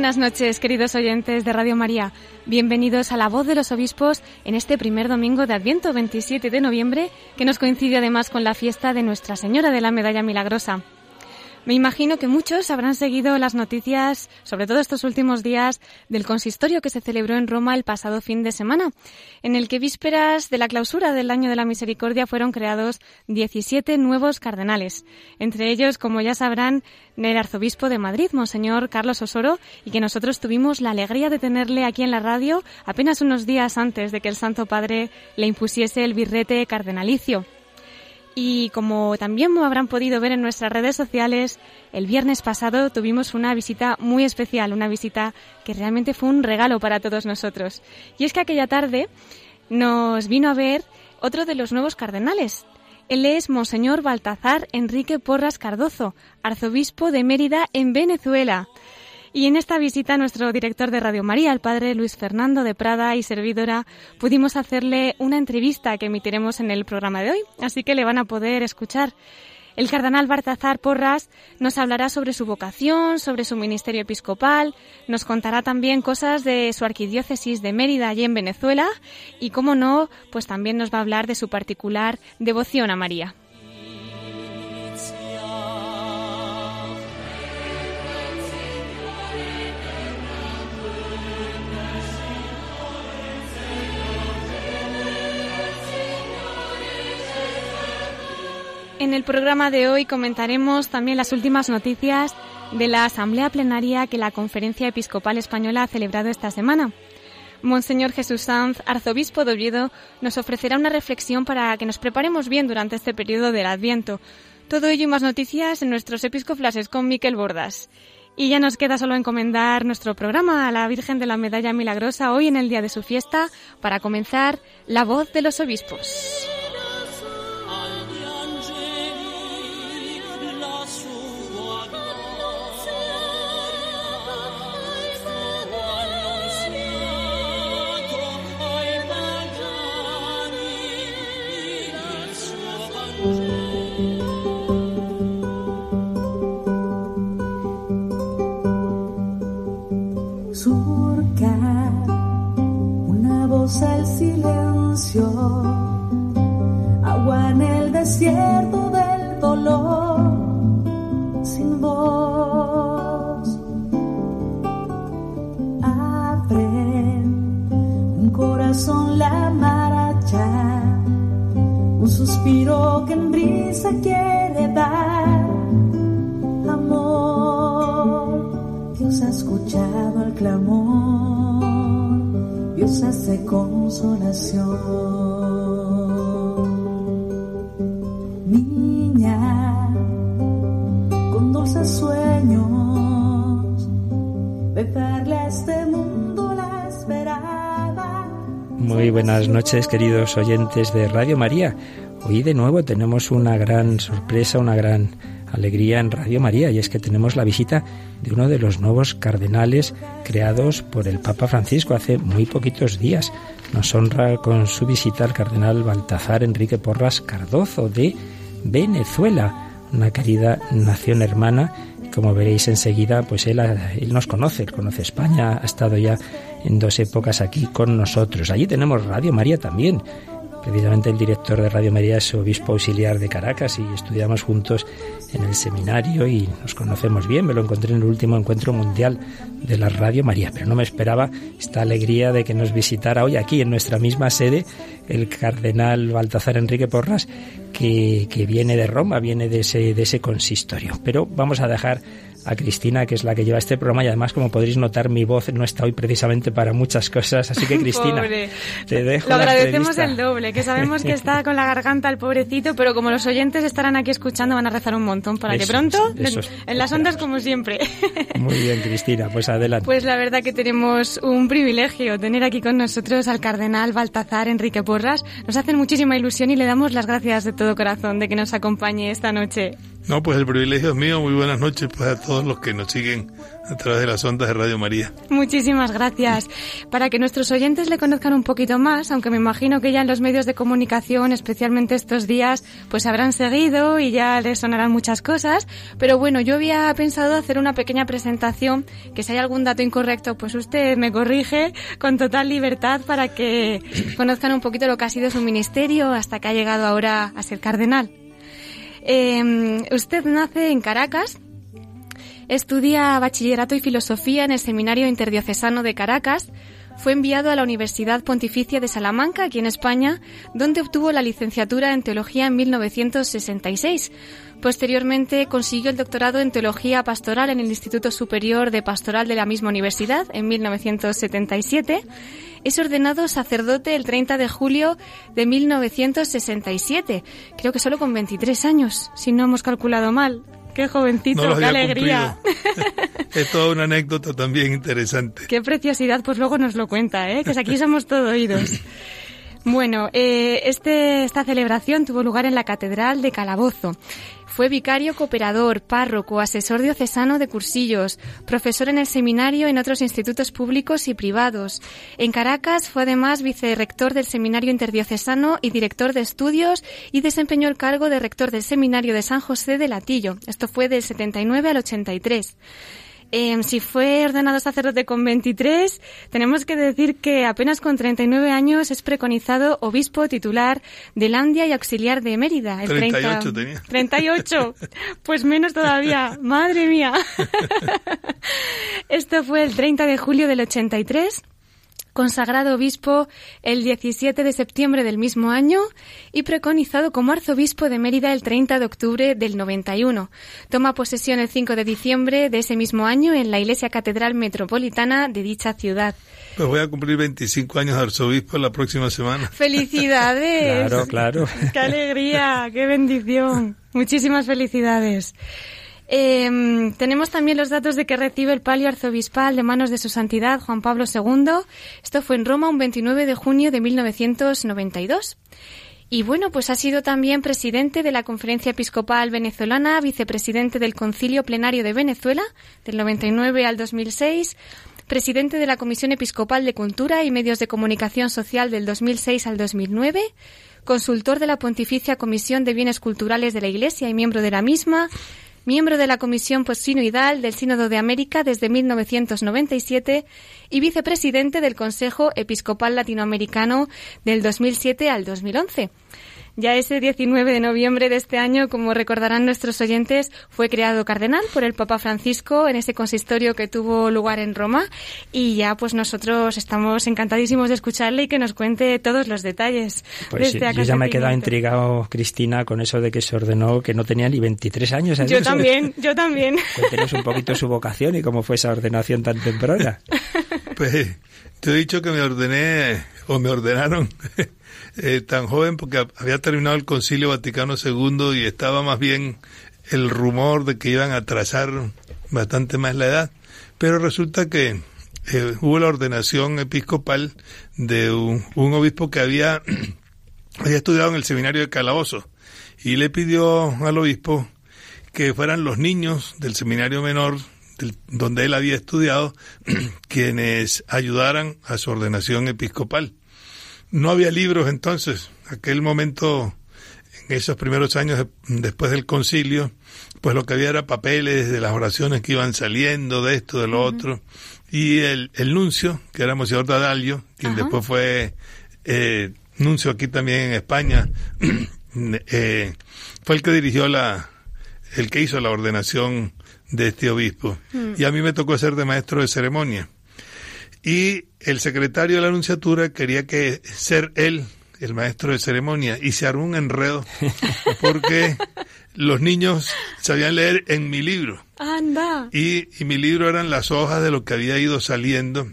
Buenas noches, queridos oyentes de Radio María. Bienvenidos a La Voz de los Obispos en este primer domingo de Adviento 27 de noviembre, que nos coincide además con la fiesta de Nuestra Señora de la Medalla Milagrosa. Me imagino que muchos habrán seguido las noticias, sobre todo estos últimos días, del consistorio que se celebró en Roma el pasado fin de semana, en el que vísperas de la clausura del Año de la Misericordia fueron creados 17 nuevos cardenales. Entre ellos, como ya sabrán, el arzobispo de Madrid, Monseñor Carlos Osoro, y que nosotros tuvimos la alegría de tenerle aquí en la radio apenas unos días antes de que el Santo Padre le impusiese el birrete cardenalicio. Y como también habrán podido ver en nuestras redes sociales, el viernes pasado tuvimos una visita muy especial, una visita que realmente fue un regalo para todos nosotros. Y es que aquella tarde nos vino a ver otro de los nuevos cardenales. Él es Monseñor Baltazar Enrique Porras Cardozo, arzobispo de Mérida en Venezuela. Y en esta visita, nuestro director de Radio María, el padre Luis Fernando de Prada y servidora, pudimos hacerle una entrevista que emitiremos en el programa de hoy, así que le van a poder escuchar. El cardenal Bartazar Porras nos hablará sobre su vocación, sobre su ministerio episcopal, nos contará también cosas de su arquidiócesis de Mérida allí en Venezuela y, como no, pues también nos va a hablar de su particular devoción a María. En el programa de hoy comentaremos también las últimas noticias de la Asamblea Plenaria que la Conferencia Episcopal Española ha celebrado esta semana. Monseñor Jesús Sanz, arzobispo de Oviedo, nos ofrecerá una reflexión para que nos preparemos bien durante este periodo del Adviento. Todo ello y más noticias en nuestros episcoflases con Miquel Bordas. Y ya nos queda solo encomendar nuestro programa a la Virgen de la Medalla Milagrosa hoy en el día de su fiesta para comenzar La Voz de los Obispos. Agua en el desierto del dolor, sin voz. Abre un corazón la maracha, un suspiro que en brisa quiere dar. Amor, Dios ha escuchado el clamor Hace consolación. Niña, con dulces sueños, darle a este mundo la esperada. Muy buenas noches, queridos oyentes de Radio María. Hoy de nuevo tenemos una gran sorpresa, una gran alegría en Radio María y es que tenemos la visita de uno de los nuevos cardenales creados por el Papa Francisco hace muy poquitos días. Nos honra con su visita al cardenal Baltazar Enrique Porras Cardozo de Venezuela, una querida nación hermana. Como veréis enseguida, pues él, él nos conoce, él conoce España, ha estado ya en dos épocas aquí con nosotros. Allí tenemos Radio María también, Precisamente el director de Radio María es obispo auxiliar de Caracas y estudiamos juntos en el seminario y nos conocemos bien. Me lo encontré en el último encuentro mundial de la Radio María, pero no me esperaba esta alegría de que nos visitara hoy aquí en nuestra misma sede el cardenal Baltazar Enrique Porras, que, que viene de Roma, viene de ese, de ese consistorio. Pero vamos a dejar a Cristina, que es la que lleva este programa y además, como podréis notar, mi voz no está hoy precisamente para muchas cosas. Así que, Cristina, te dejo. Lo agradecemos el doble, que sabemos que está con la garganta el pobrecito, pero como los oyentes estarán aquí escuchando, van a rezar un montón para que pronto, en las ondas como siempre. Muy bien, Cristina, pues adelante. Pues la verdad que tenemos un privilegio tener aquí con nosotros al cardenal Baltazar Enrique Porras. Nos hacen muchísima ilusión y le damos las gracias de todo corazón de que nos acompañe esta noche. No, pues el privilegio es mío. Muy buenas noches pues, a todos los que nos siguen a través de las ondas de Radio María. Muchísimas gracias. Para que nuestros oyentes le conozcan un poquito más, aunque me imagino que ya en los medios de comunicación, especialmente estos días, pues habrán seguido y ya les sonarán muchas cosas. Pero bueno, yo había pensado hacer una pequeña presentación, que si hay algún dato incorrecto, pues usted me corrige con total libertad para que conozcan un poquito lo que ha sido su ministerio hasta que ha llegado ahora a ser cardenal. Eh, usted nace en Caracas, estudia bachillerato y filosofía en el Seminario Interdiocesano de Caracas, fue enviado a la Universidad Pontificia de Salamanca, aquí en España, donde obtuvo la licenciatura en Teología en 1966. Posteriormente consiguió el doctorado en Teología Pastoral en el Instituto Superior de Pastoral de la misma universidad en 1977. Es ordenado sacerdote el 30 de julio de 1967, creo que solo con 23 años, si no hemos calculado mal. Qué jovencito, qué alegría. es toda una anécdota también interesante. Qué preciosidad, pues luego nos lo cuenta, ¿eh? que aquí somos todo oídos. Bueno, eh, este, esta celebración tuvo lugar en la Catedral de Calabozo. Fue vicario cooperador, párroco, asesor diocesano de cursillos, profesor en el seminario en otros institutos públicos y privados. En Caracas fue además vicerrector del Seminario Interdiocesano y director de estudios y desempeñó el cargo de rector del Seminario de San José de Latillo. Esto fue del 79 al 83. Eh, si fue ordenado sacerdote con 23, tenemos que decir que apenas con 39 años es preconizado obispo titular de Landia y auxiliar de Mérida. El 38 tenía. 38. Pues menos todavía. Madre mía. Esto fue el 30 de julio del 83 consagrado obispo el 17 de septiembre del mismo año y preconizado como arzobispo de Mérida el 30 de octubre del 91. Toma posesión el 5 de diciembre de ese mismo año en la Iglesia Catedral Metropolitana de dicha ciudad. Pues voy a cumplir 25 años de arzobispo la próxima semana. ¡Felicidades! claro, claro. ¡Qué alegría! ¡Qué bendición! Muchísimas felicidades. Eh, tenemos también los datos de que recibe el palio arzobispal de manos de su santidad Juan Pablo II. Esto fue en Roma un 29 de junio de 1992. Y bueno, pues ha sido también presidente de la Conferencia Episcopal Venezolana, vicepresidente del Concilio Plenario de Venezuela del 99 al 2006, presidente de la Comisión Episcopal de Cultura y Medios de Comunicación Social del 2006 al 2009, consultor de la Pontificia Comisión de Bienes Culturales de la Iglesia y miembro de la misma, miembro de la Comisión Postsinoidal del Sínodo de América desde 1997 y vicepresidente del Consejo Episcopal Latinoamericano del 2007 al 2011. Ya ese 19 de noviembre de este año, como recordarán nuestros oyentes, fue creado cardenal por el Papa Francisco en ese consistorio que tuvo lugar en Roma y ya pues nosotros estamos encantadísimos de escucharle y que nos cuente todos los detalles. Pues de este yo ya me he quedado intrigado, Cristina, con eso de que se ordenó que no tenía ni 23 años. Yo también, yo también. Cuéntenos un poquito su vocación y cómo fue esa ordenación tan temprana. Pues te he dicho que me ordené o me ordenaron eh, tan joven porque había terminado el Concilio Vaticano II y estaba más bien el rumor de que iban a trazar bastante más la edad. Pero resulta que eh, hubo la ordenación episcopal de un, obispo que había, había estudiado en el seminario de Calabozo y le pidió al obispo que fueran los niños del seminario menor donde él había estudiado quienes ayudaran a su ordenación episcopal. No había libros entonces, aquel momento, en esos primeros años después del concilio, pues lo que había era papeles de las oraciones que iban saliendo, de esto, de lo otro, y el, el, nuncio, que era Monseñor Dadalio, quien después fue eh, nuncio aquí también en España, eh, fue el que dirigió la, el que hizo la ordenación de este obispo. Mm. Y a mí me tocó ser de maestro de ceremonia. Y el secretario de la Anunciatura quería que ser él el maestro de ceremonia y se armó un enredo porque los niños sabían leer en mi libro. Anda. Y, y mi libro eran las hojas de lo que había ido saliendo.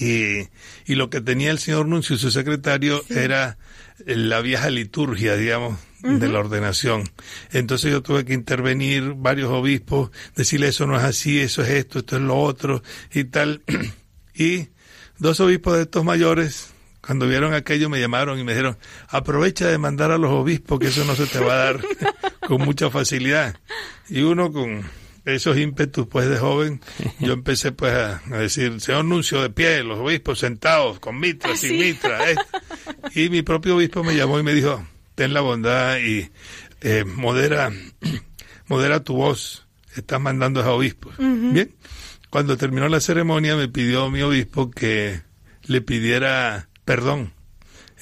Y, y lo que tenía el señor Nuncio y su secretario era la vieja liturgia, digamos, de la ordenación. Entonces yo tuve que intervenir varios obispos, decirle eso no es así, eso es esto, esto es lo otro y tal. y dos obispos de estos mayores, cuando vieron aquello, me llamaron y me dijeron, aprovecha de mandar a los obispos, que eso no se te va a dar con mucha facilidad. Y uno con esos ímpetus pues de joven, yo empecé pues a, a decir, señor Nuncio de pie, los obispos sentados, con mitra, sin mitra. Y mi propio obispo me llamó y me dijo, ten la bondad y eh, modera, modera tu voz, estás mandando a obispos. Bien, cuando terminó la ceremonia me pidió mi obispo que le pidiera perdón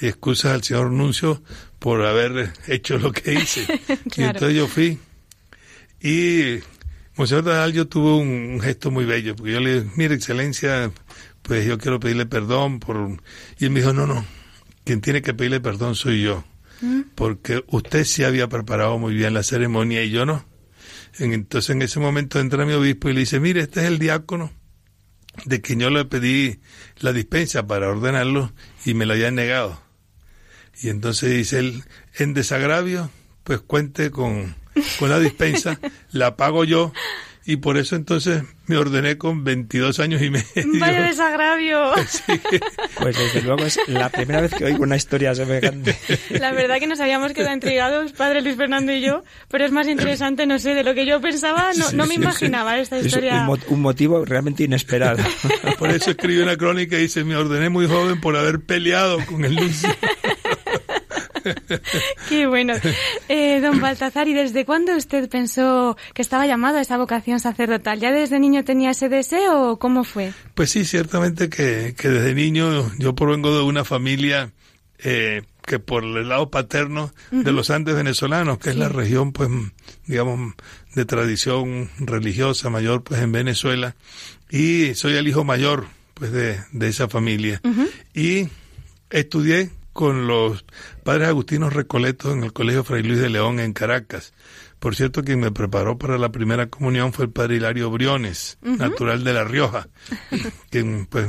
y excusas al señor Nuncio por haber hecho lo que hice. Y entonces yo fui y Monseñor Nadal yo tuvo un, un gesto muy bello, porque yo le dije, mire, excelencia, pues yo quiero pedirle perdón por... Y él me dijo, no, no, quien tiene que pedirle perdón soy yo, porque usted sí había preparado muy bien la ceremonia y yo no. En- Entonces en ese momento entra mi obispo y le dice, mire, este es el diácono de quien yo le pedí la dispensa para ordenarlo y me lo habían negado. Y entonces dice él, en desagravio, pues cuente con, con la dispensa, la pago yo, y por eso entonces me ordené con 22 años y medio. Vaya desagravio. Pues desde luego es la primera vez que oigo una historia semejante. La verdad que nos habíamos quedado intrigados, padre Luis Fernando y yo, pero es más interesante, no sé, de lo que yo pensaba, no, no me imaginaba esta Es historia. un, mo- un motivo realmente inesperado. Por eso escribí una crónica y dice, me ordené muy joven por haber peleado con el Lucio. Qué bueno. Eh, don Baltazar, ¿y desde cuándo usted pensó que estaba llamado a esa vocación sacerdotal? ¿Ya desde niño tenía ese deseo o cómo fue? Pues sí, ciertamente que, que desde niño yo provengo de una familia eh, que por el lado paterno de los Andes venezolanos, que es la región, pues, digamos, de tradición religiosa mayor, pues, en Venezuela, y soy el hijo mayor, pues, de, de esa familia. Y estudié con los padres agustinos recoletos en el Colegio Fray Luis de León en Caracas. Por cierto, quien me preparó para la primera comunión fue el padre Hilario Briones, natural de La Rioja, quien pues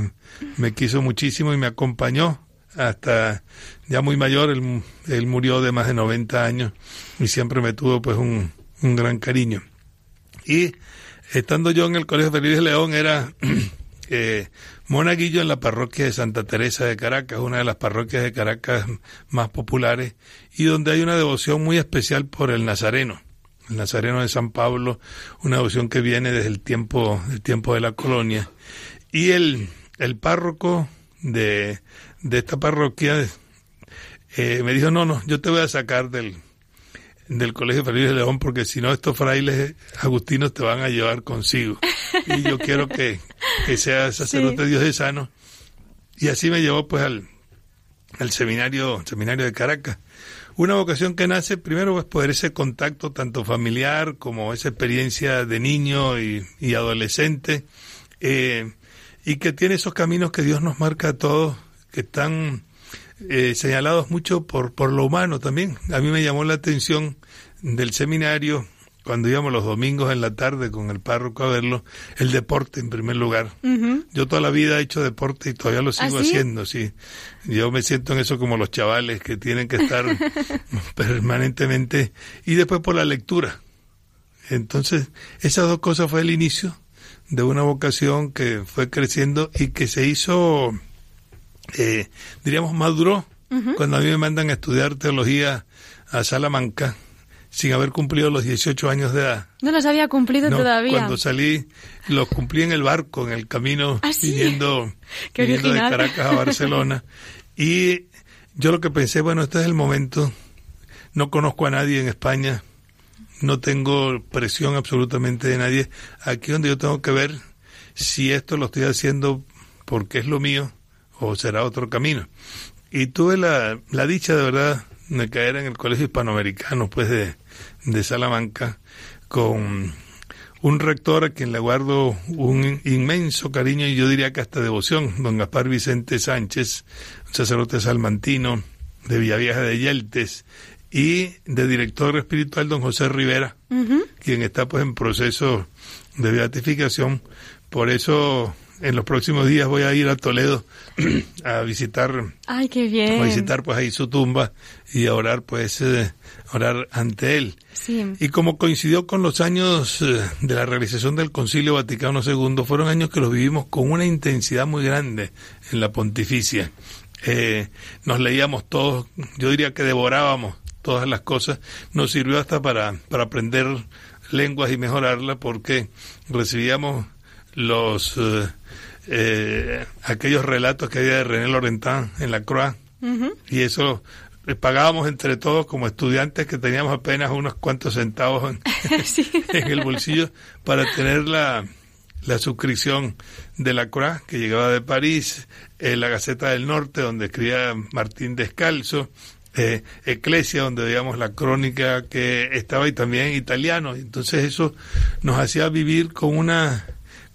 me quiso muchísimo y me acompañó hasta ya muy mayor, él, él murió de más de 90 años y siempre me tuvo pues un, un gran cariño. Y estando yo en el Colegio Fray Luis de León era monaguillo en la parroquia de Santa Teresa de Caracas, una de las parroquias de Caracas más populares, y donde hay una devoción muy especial por el Nazareno, el Nazareno de San Pablo, una devoción que viene desde el tiempo, el tiempo de la colonia. Y el, el párroco de, de esta parroquia eh, me dijo, no, no, yo te voy a sacar del, del Colegio Feliz de León porque si no estos frailes agustinos te van a llevar consigo. Y yo quiero que, que seas sacerdote diocesano. Y así me llevó pues al, al seminario, seminario de Caracas. Una vocación que nace primero pues poder ese contacto tanto familiar como esa experiencia de niño y, y adolescente eh, y que tiene esos caminos que Dios nos marca a todos que están eh, señalados mucho por, por lo humano también. A mí me llamó la atención del seminario cuando íbamos los domingos en la tarde con el párroco a verlo, el deporte en primer lugar. Yo toda la vida he hecho deporte y todavía lo sigo ¿Ah, sí? haciendo, sí. Yo me siento en eso como los chavales que tienen que estar permanentemente. Y después por la lectura. Entonces, esas dos cosas fue el inicio de una vocación que fue creciendo y que se hizo, eh, diríamos, maduró cuando a mí me mandan a estudiar teología a Salamanca sin haber cumplido los 18 años de edad. No los había cumplido No, todavía. Cuando salí, los cumplí en el barco, en el camino, ¿Ah, sí? viniendo, viniendo de. Caracas a Barcelona. y yo lo que pensé, bueno, este es el momento. No conozco a nadie en España. No tengo presión absolutamente de nadie. Aquí donde yo tengo que ver si esto lo estoy haciendo porque es lo mío o será otro camino. Y tuve la, la dicha de verdad de caer en el Colegio Hispanoamericano, pues de, de Salamanca, con un rector a quien le guardo un inmenso cariño y yo diría que hasta devoción, don Gaspar Vicente Sánchez, un sacerdote salmantino de Villavieja de Yeltes, y de director espiritual don José Rivera, quien está pues en proceso de beatificación. Por eso en los próximos días voy a ir a Toledo a visitar Ay, qué bien. a visitar pues ahí su tumba y a orar pues eh, orar ante él. Sí. Y como coincidió con los años eh, de la realización del Concilio Vaticano II, fueron años que los vivimos con una intensidad muy grande en la pontificia. Eh, nos leíamos todos, yo diría que devorábamos todas las cosas, nos sirvió hasta para, para aprender lenguas y mejorarla porque recibíamos los eh, eh, aquellos relatos que había de René Laurentán en la Croix y eso le pagábamos entre todos como estudiantes que teníamos apenas unos cuantos centavos en, Sí. en el bolsillo para tener la, la suscripción de la Croix que llegaba de París, eh, la Gaceta del Norte donde escribía Martín Descalzo, eh, Eclesia donde veíamos la crónica que estaba y también italiano. Entonces eso nos hacía vivir con una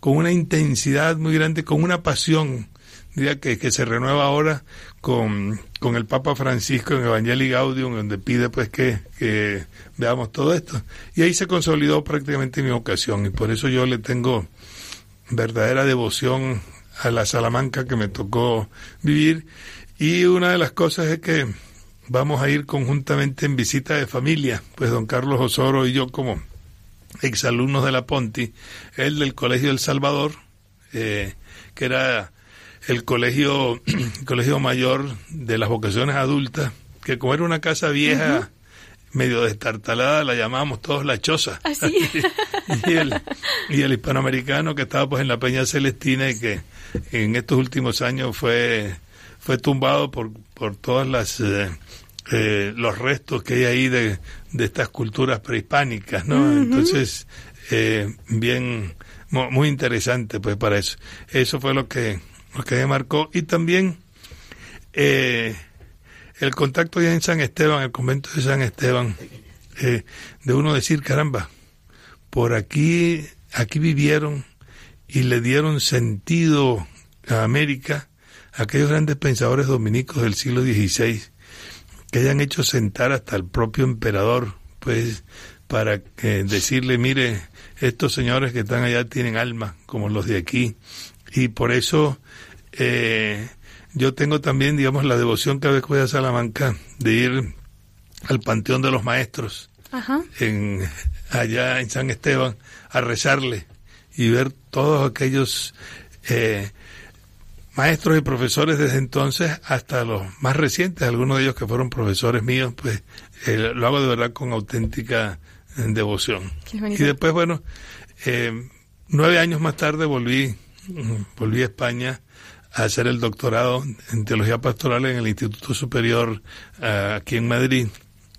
con una intensidad muy grande, con una pasión, diría que, que se renueva ahora con, con el Papa Francisco en Evangelii Gaudium, donde pide pues que, que veamos todo esto. Y ahí se consolidó prácticamente mi vocación, y por eso yo le tengo verdadera devoción a la Salamanca que me tocó vivir. Y una de las cosas es que vamos a ir conjuntamente en visita de familia, pues don Carlos Osoro y yo como exalumnos de la Ponti, él del Colegio El Salvador, eh, que era el colegio, colegio mayor de las vocaciones adultas, que como era una casa vieja, medio destartalada, la llamábamos todos la choza. ¿Ah, sí? y, el, y el hispanoamericano que estaba pues en la Peña Celestina y que en estos últimos años fue, fue tumbado por, por todas las... eh, eh, los restos que hay ahí de, de estas culturas prehispánicas, ¿no? Entonces, eh, bien, mu- muy interesante pues para eso. Eso fue lo que, lo que me marcó. Y también eh, el contacto ya en San Esteban, el convento de San Esteban, eh, de uno decir, caramba, por aquí, aquí vivieron y le dieron sentido a América aquellos grandes pensadores dominicos del siglo XVI que hayan hecho sentar hasta el propio emperador, pues, para que decirle, mire, estos señores que están allá tienen alma, como los de aquí, y por eso eh, yo tengo también, digamos, la devoción cada vez que voy a Salamanca de ir al Panteón de los Maestros, Ajá. en, allá en San Esteban, a rezarle y ver todos aquellos eh, maestros y profesores desde entonces hasta los más recientes, algunos de ellos que fueron profesores míos, pues eh, lo hago de verdad con auténtica eh, devoción. Y después, bueno, eh, nueve años más tarde volví, volví a España a hacer el doctorado en teología pastoral en el Instituto Superior ah, aquí en Madrid.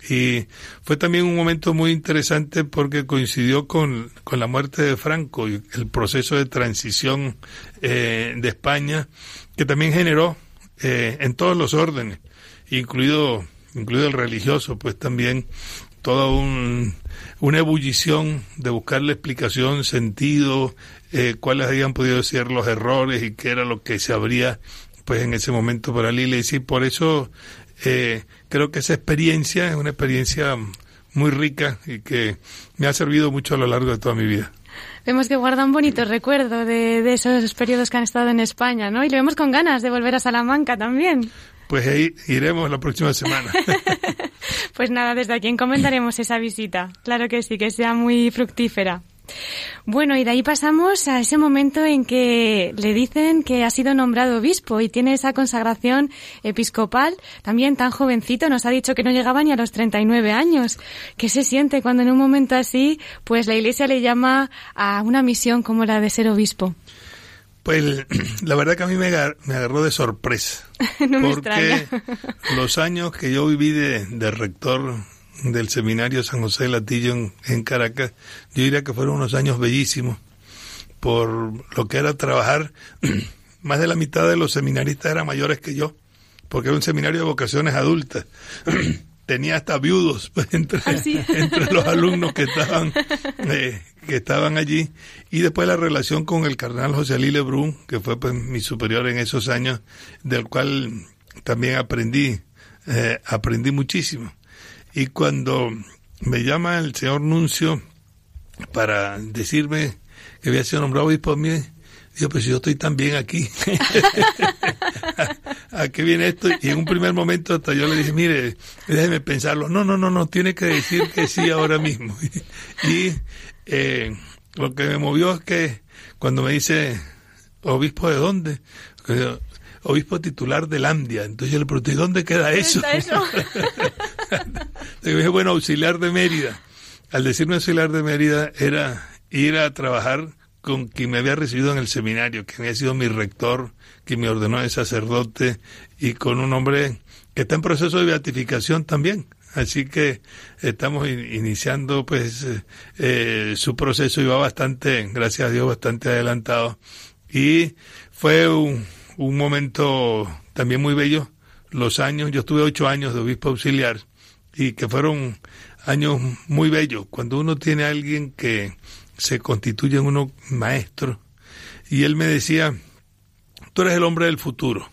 Y fue también un momento muy interesante porque coincidió con, con la muerte de Franco y el proceso de transición eh, de España, que también generó eh, en todos los órdenes, incluido, incluido el religioso, pues también toda un, una ebullición de buscarle explicación, sentido, eh, cuáles habían podido ser los errores y qué era lo que se abría pues en ese momento para la iglesia. Y por eso eh, creo que esa experiencia es una experiencia muy rica y que me ha servido mucho a lo largo de toda mi vida. Vemos que guarda un bonito recuerdo de, de esos periodos que han estado en España, ¿no? Y lo vemos con ganas de volver a Salamanca también. Pues ahí iremos la próxima semana. Pues nada, desde aquí encomendaremos esa visita. Claro que sí, que sea muy fructífera. Bueno, y de ahí pasamos a ese momento en que le dicen que ha sido nombrado obispo y tiene esa consagración episcopal, también tan jovencito, nos ha dicho que no llegaba ni a los 39 años. ¿Qué se siente cuando en un momento así, pues la Iglesia le llama a una misión como la de ser obispo? Pues la verdad que a mí me, agar- me agarró de sorpresa. No me porque extraña. los años que yo viví de, de rector del seminario San José de Latillo en, en Caracas, yo diría que fueron unos años bellísimos por lo que era trabajar. Más de la mitad de los seminaristas eran mayores que yo, porque era un seminario de vocaciones adultas. Tenía hasta viudos pues, entre, ¿Ah, sí? entre los alumnos que estaban eh, que estaban allí y después la relación con el cardenal José Ali Lebrun que fue pues mi superior en esos años del cual también aprendí eh, aprendí muchísimo Y cuando me llama el señor Nuncio para decirme que había sido nombrado obispo, mí, digo, pues yo estoy también aquí. ¿A qué viene esto? Y en un primer momento hasta yo le dije, mire, déjeme pensarlo. No, no, no, no, tiene que decir que sí ahora mismo. y eh, lo que me movió es que cuando me dice, obispo de dónde? Obispo titular de Landia. Entonces yo le pregunté, ¿dónde queda eso? eso? dije, bueno, auxiliar de Mérida. Al decirme auxiliar de Mérida era ir a trabajar con quien me había recibido en el seminario, que había sido mi rector, que me ordenó de sacerdote, y con un hombre que está en proceso de beatificación también. Así que estamos iniciando pues eh, eh, su proceso y va bastante, gracias a Dios, bastante adelantado. Y fue un, un momento también muy bello, los años, yo estuve ocho años de obispo auxiliar y que fueron años muy bellos, cuando uno tiene a alguien que se constituye en uno maestro, y él me decía, tú eres el hombre del futuro,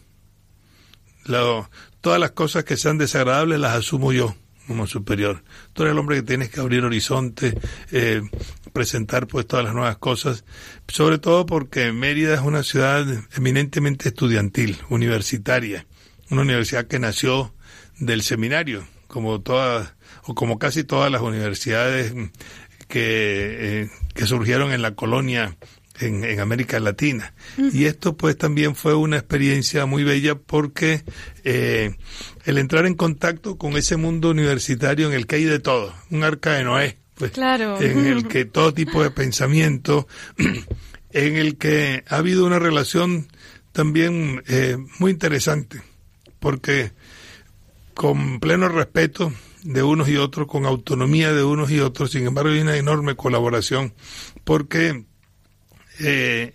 todas las cosas que sean desagradables las asumo yo como superior. Tú eres el hombre que tienes que abrir horizontes, eh, presentar pues todas las nuevas cosas, sobre todo porque Mérida es una ciudad eminentemente estudiantil, universitaria, una universidad que nació del seminario, como todas o como casi todas las universidades que, eh, que surgieron en la colonia en, en, América Latina. Y esto pues también fue una experiencia muy bella porque eh, el entrar en contacto con ese mundo universitario en el que hay de todo, un arca de Noé, pues, claro. en el que todo tipo de pensamiento, en el que ha habido una relación también eh, muy interesante, porque con pleno respeto de unos y otros, con autonomía de unos y otros, sin embargo hay una enorme colaboración, porque eh,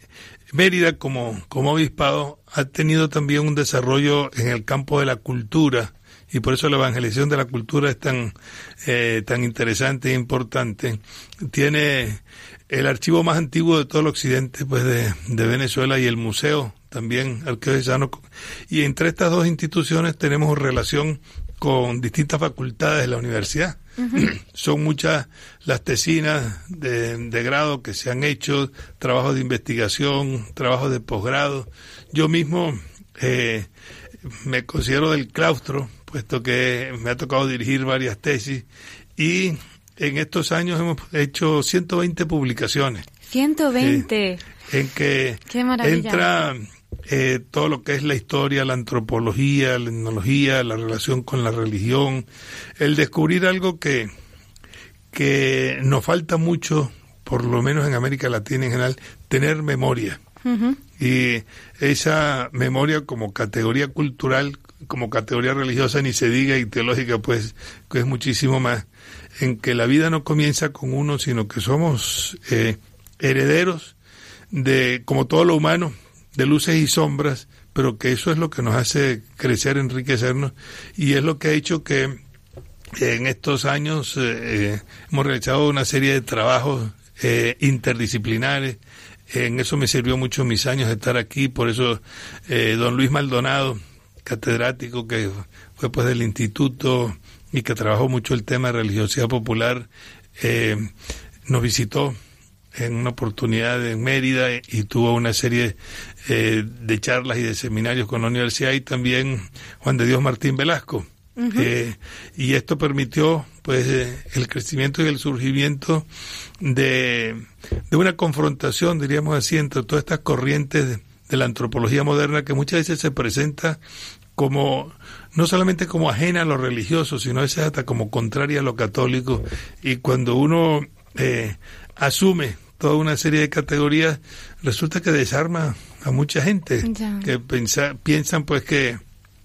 Mérida como, como obispado ha tenido también un desarrollo en el campo de la cultura y por eso la evangelización de la cultura es tan, eh, tan interesante e importante. Tiene el archivo más antiguo de todo el occidente pues de, de Venezuela y el museo también arqueológico y entre estas dos instituciones tenemos relación con distintas facultades de la universidad. Son muchas las tesinas de, de, grado que se han hecho, trabajos de investigación, trabajos de posgrado. Yo mismo eh, me considero del claustro, puesto que me ha tocado dirigir varias tesis y en estos años hemos hecho 120 publicaciones. 120. Eh, en que entra eh, todo lo que es la historia, la antropología, la etnología, la relación con la religión, el descubrir algo que, que nos falta mucho, por lo menos en América Latina en general, tener memoria. Y esa memoria como categoría cultural, como categoría religiosa, ni se diga, y teológica, pues, que es muchísimo más, en que la vida no comienza con uno, sino que somos eh, herederos de, como todo lo humano, de luces y sombras, pero que eso es lo que nos hace crecer, enriquecernos y es lo que ha hecho que en estos años eh, eh, hemos realizado una serie de trabajos eh, interdisciplinares. En eso me sirvió mucho mis años de estar aquí, por eso don Luis Maldonado, catedrático que fue pues del instituto y que trabajó mucho el tema de religiosidad popular, nos visitó en una oportunidad en Mérida y tuvo una serie eh, de charlas y de seminarios con la universidad y también Juan de Dios Martín Velasco. Eh, y esto permitió pues eh, el crecimiento y el surgimiento de, de, una confrontación, diríamos así, entre todas estas corrientes de, la antropología moderna que muchas veces se presenta como no solamente como ajena a lo religioso, sino a veces hasta como contraria a lo católico. Y cuando uno asume toda una serie de categorías, resulta que desarma a mucha gente que piensan pues que,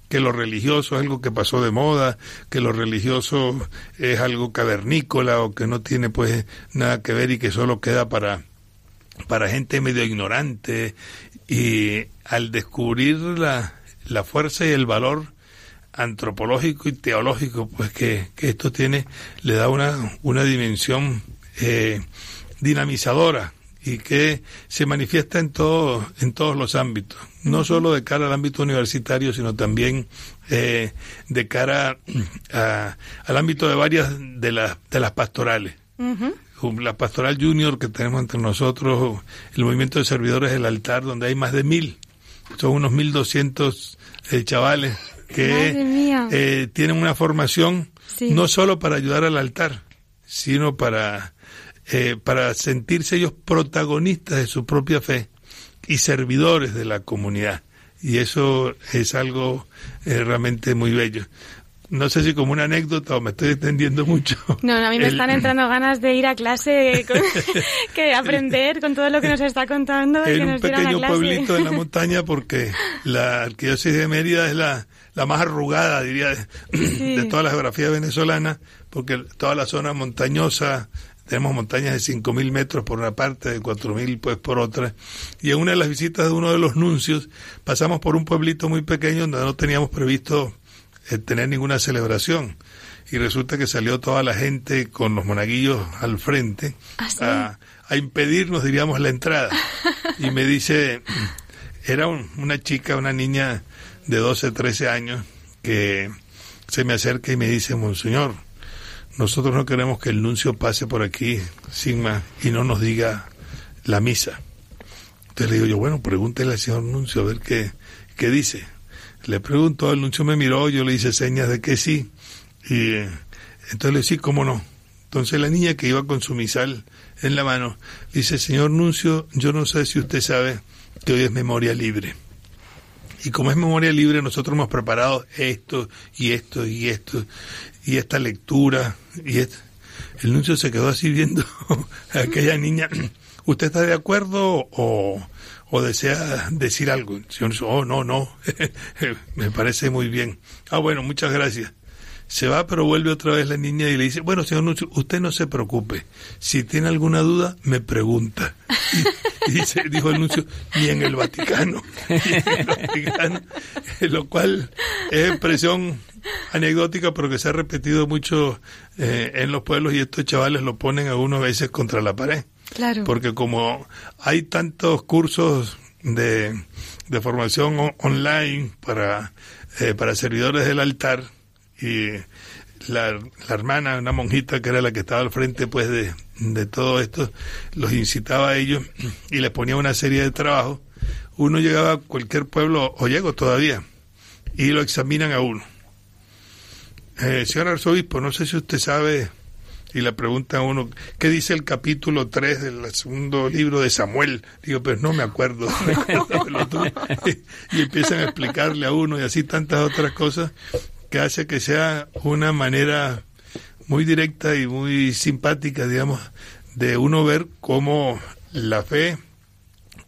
que lo religioso es algo que pasó de moda, que lo religioso es algo cavernícola o que no tiene pues nada que ver y que solo queda para, para gente medio ignorante. Y al descubrir la, la fuerza y el valor antropológico y teológico pues que, que esto tiene, le da una, una dimensión eh, dinamizadora y que se manifiesta en todo, en todos los ámbitos, no solo de cara al ámbito universitario, sino también eh, de cara a, al ámbito de varias de las de las pastorales. La pastoral junior que tenemos entre nosotros, el movimiento de servidores del altar, donde hay más de mil, son unos mil doscientos eh, chavales que eh, tienen una formación no solo para ayudar al altar, sino para eh, para sentirse ellos protagonistas de su propia fe y servidores de la comunidad. Y eso es algo eh, realmente muy bello. No sé si como una anécdota o me estoy extendiendo mucho. No, a mí me están entrando ganas de ir a clase, que aprender con todo lo que nos está contando. En un pequeño pueblito en la montaña, porque la arquidiócesis de Mérida es la, la más arrugada, diría, de, toda la geografía venezolana, porque toda la zona montañosa, tenemos montañas de 5.000 metros por una parte, de 4.000 pues por otra. Y en una de las visitas de uno de los nuncios pasamos por un pueblito muy pequeño donde no teníamos previsto tener ninguna celebración. Y resulta que salió toda la gente con los monaguillos al frente ¿Ah, a, impedirnos, diríamos, la entrada. Y me dice, era una chica, una niña de 12, 13 años, que se me acerca y me dice, Monseñor, nosotros no queremos que el nuncio pase por aquí sin más y no nos diga la misa. Entonces le digo yo, bueno, pregúntele al señor nuncio a ver qué, qué dice. Le pregunto, el nuncio me miró, yo le hice señas de que sí. Y entonces le dije, sí, cómo no. Entonces la niña que iba con su misal en la mano dice, señor nuncio, yo no sé si usted sabe que hoy es memoria libre. Y como es memoria libre, nosotros hemos preparado esto y esto y esto y esta lectura y el nuncio se quedó así viendo a aquella niña. ¿Usted está de acuerdo o, o desea decir algo? Señor oh, no, no, me parece muy bien. Ah, bueno, muchas gracias. Se va, pero vuelve otra vez la niña y le dice, bueno, señor Nuncio, usted no se preocupe. Si tiene alguna duda, me pregunta. Y, dijo el Nuncio, ni en el Vaticano. en el Vaticano. Lo cual es expresión anecdótica, pero que se ha repetido mucho eh, en los pueblos y estos chavales lo ponen a uno a veces contra la pared. Porque como hay tantos cursos de, de formación online para, eh, para servidores del altar y la, la, hermana, una monjita que era la que estaba al frente pues de, de todo esto, los incitaba a ellos y les ponía una serie de trabajos. Uno llegaba a cualquier pueblo, o llego todavía, y lo examinan a uno eh, señor arzobispo, no sé si usted sabe, y le pregunta a uno, ¿qué dice el capítulo 3 del segundo libro de Samuel? Digo, pues no me acuerdo. y empiezan a explicarle a uno y así tantas otras cosas que hace que sea una manera muy directa y muy simpática, digamos, de uno ver cómo la fe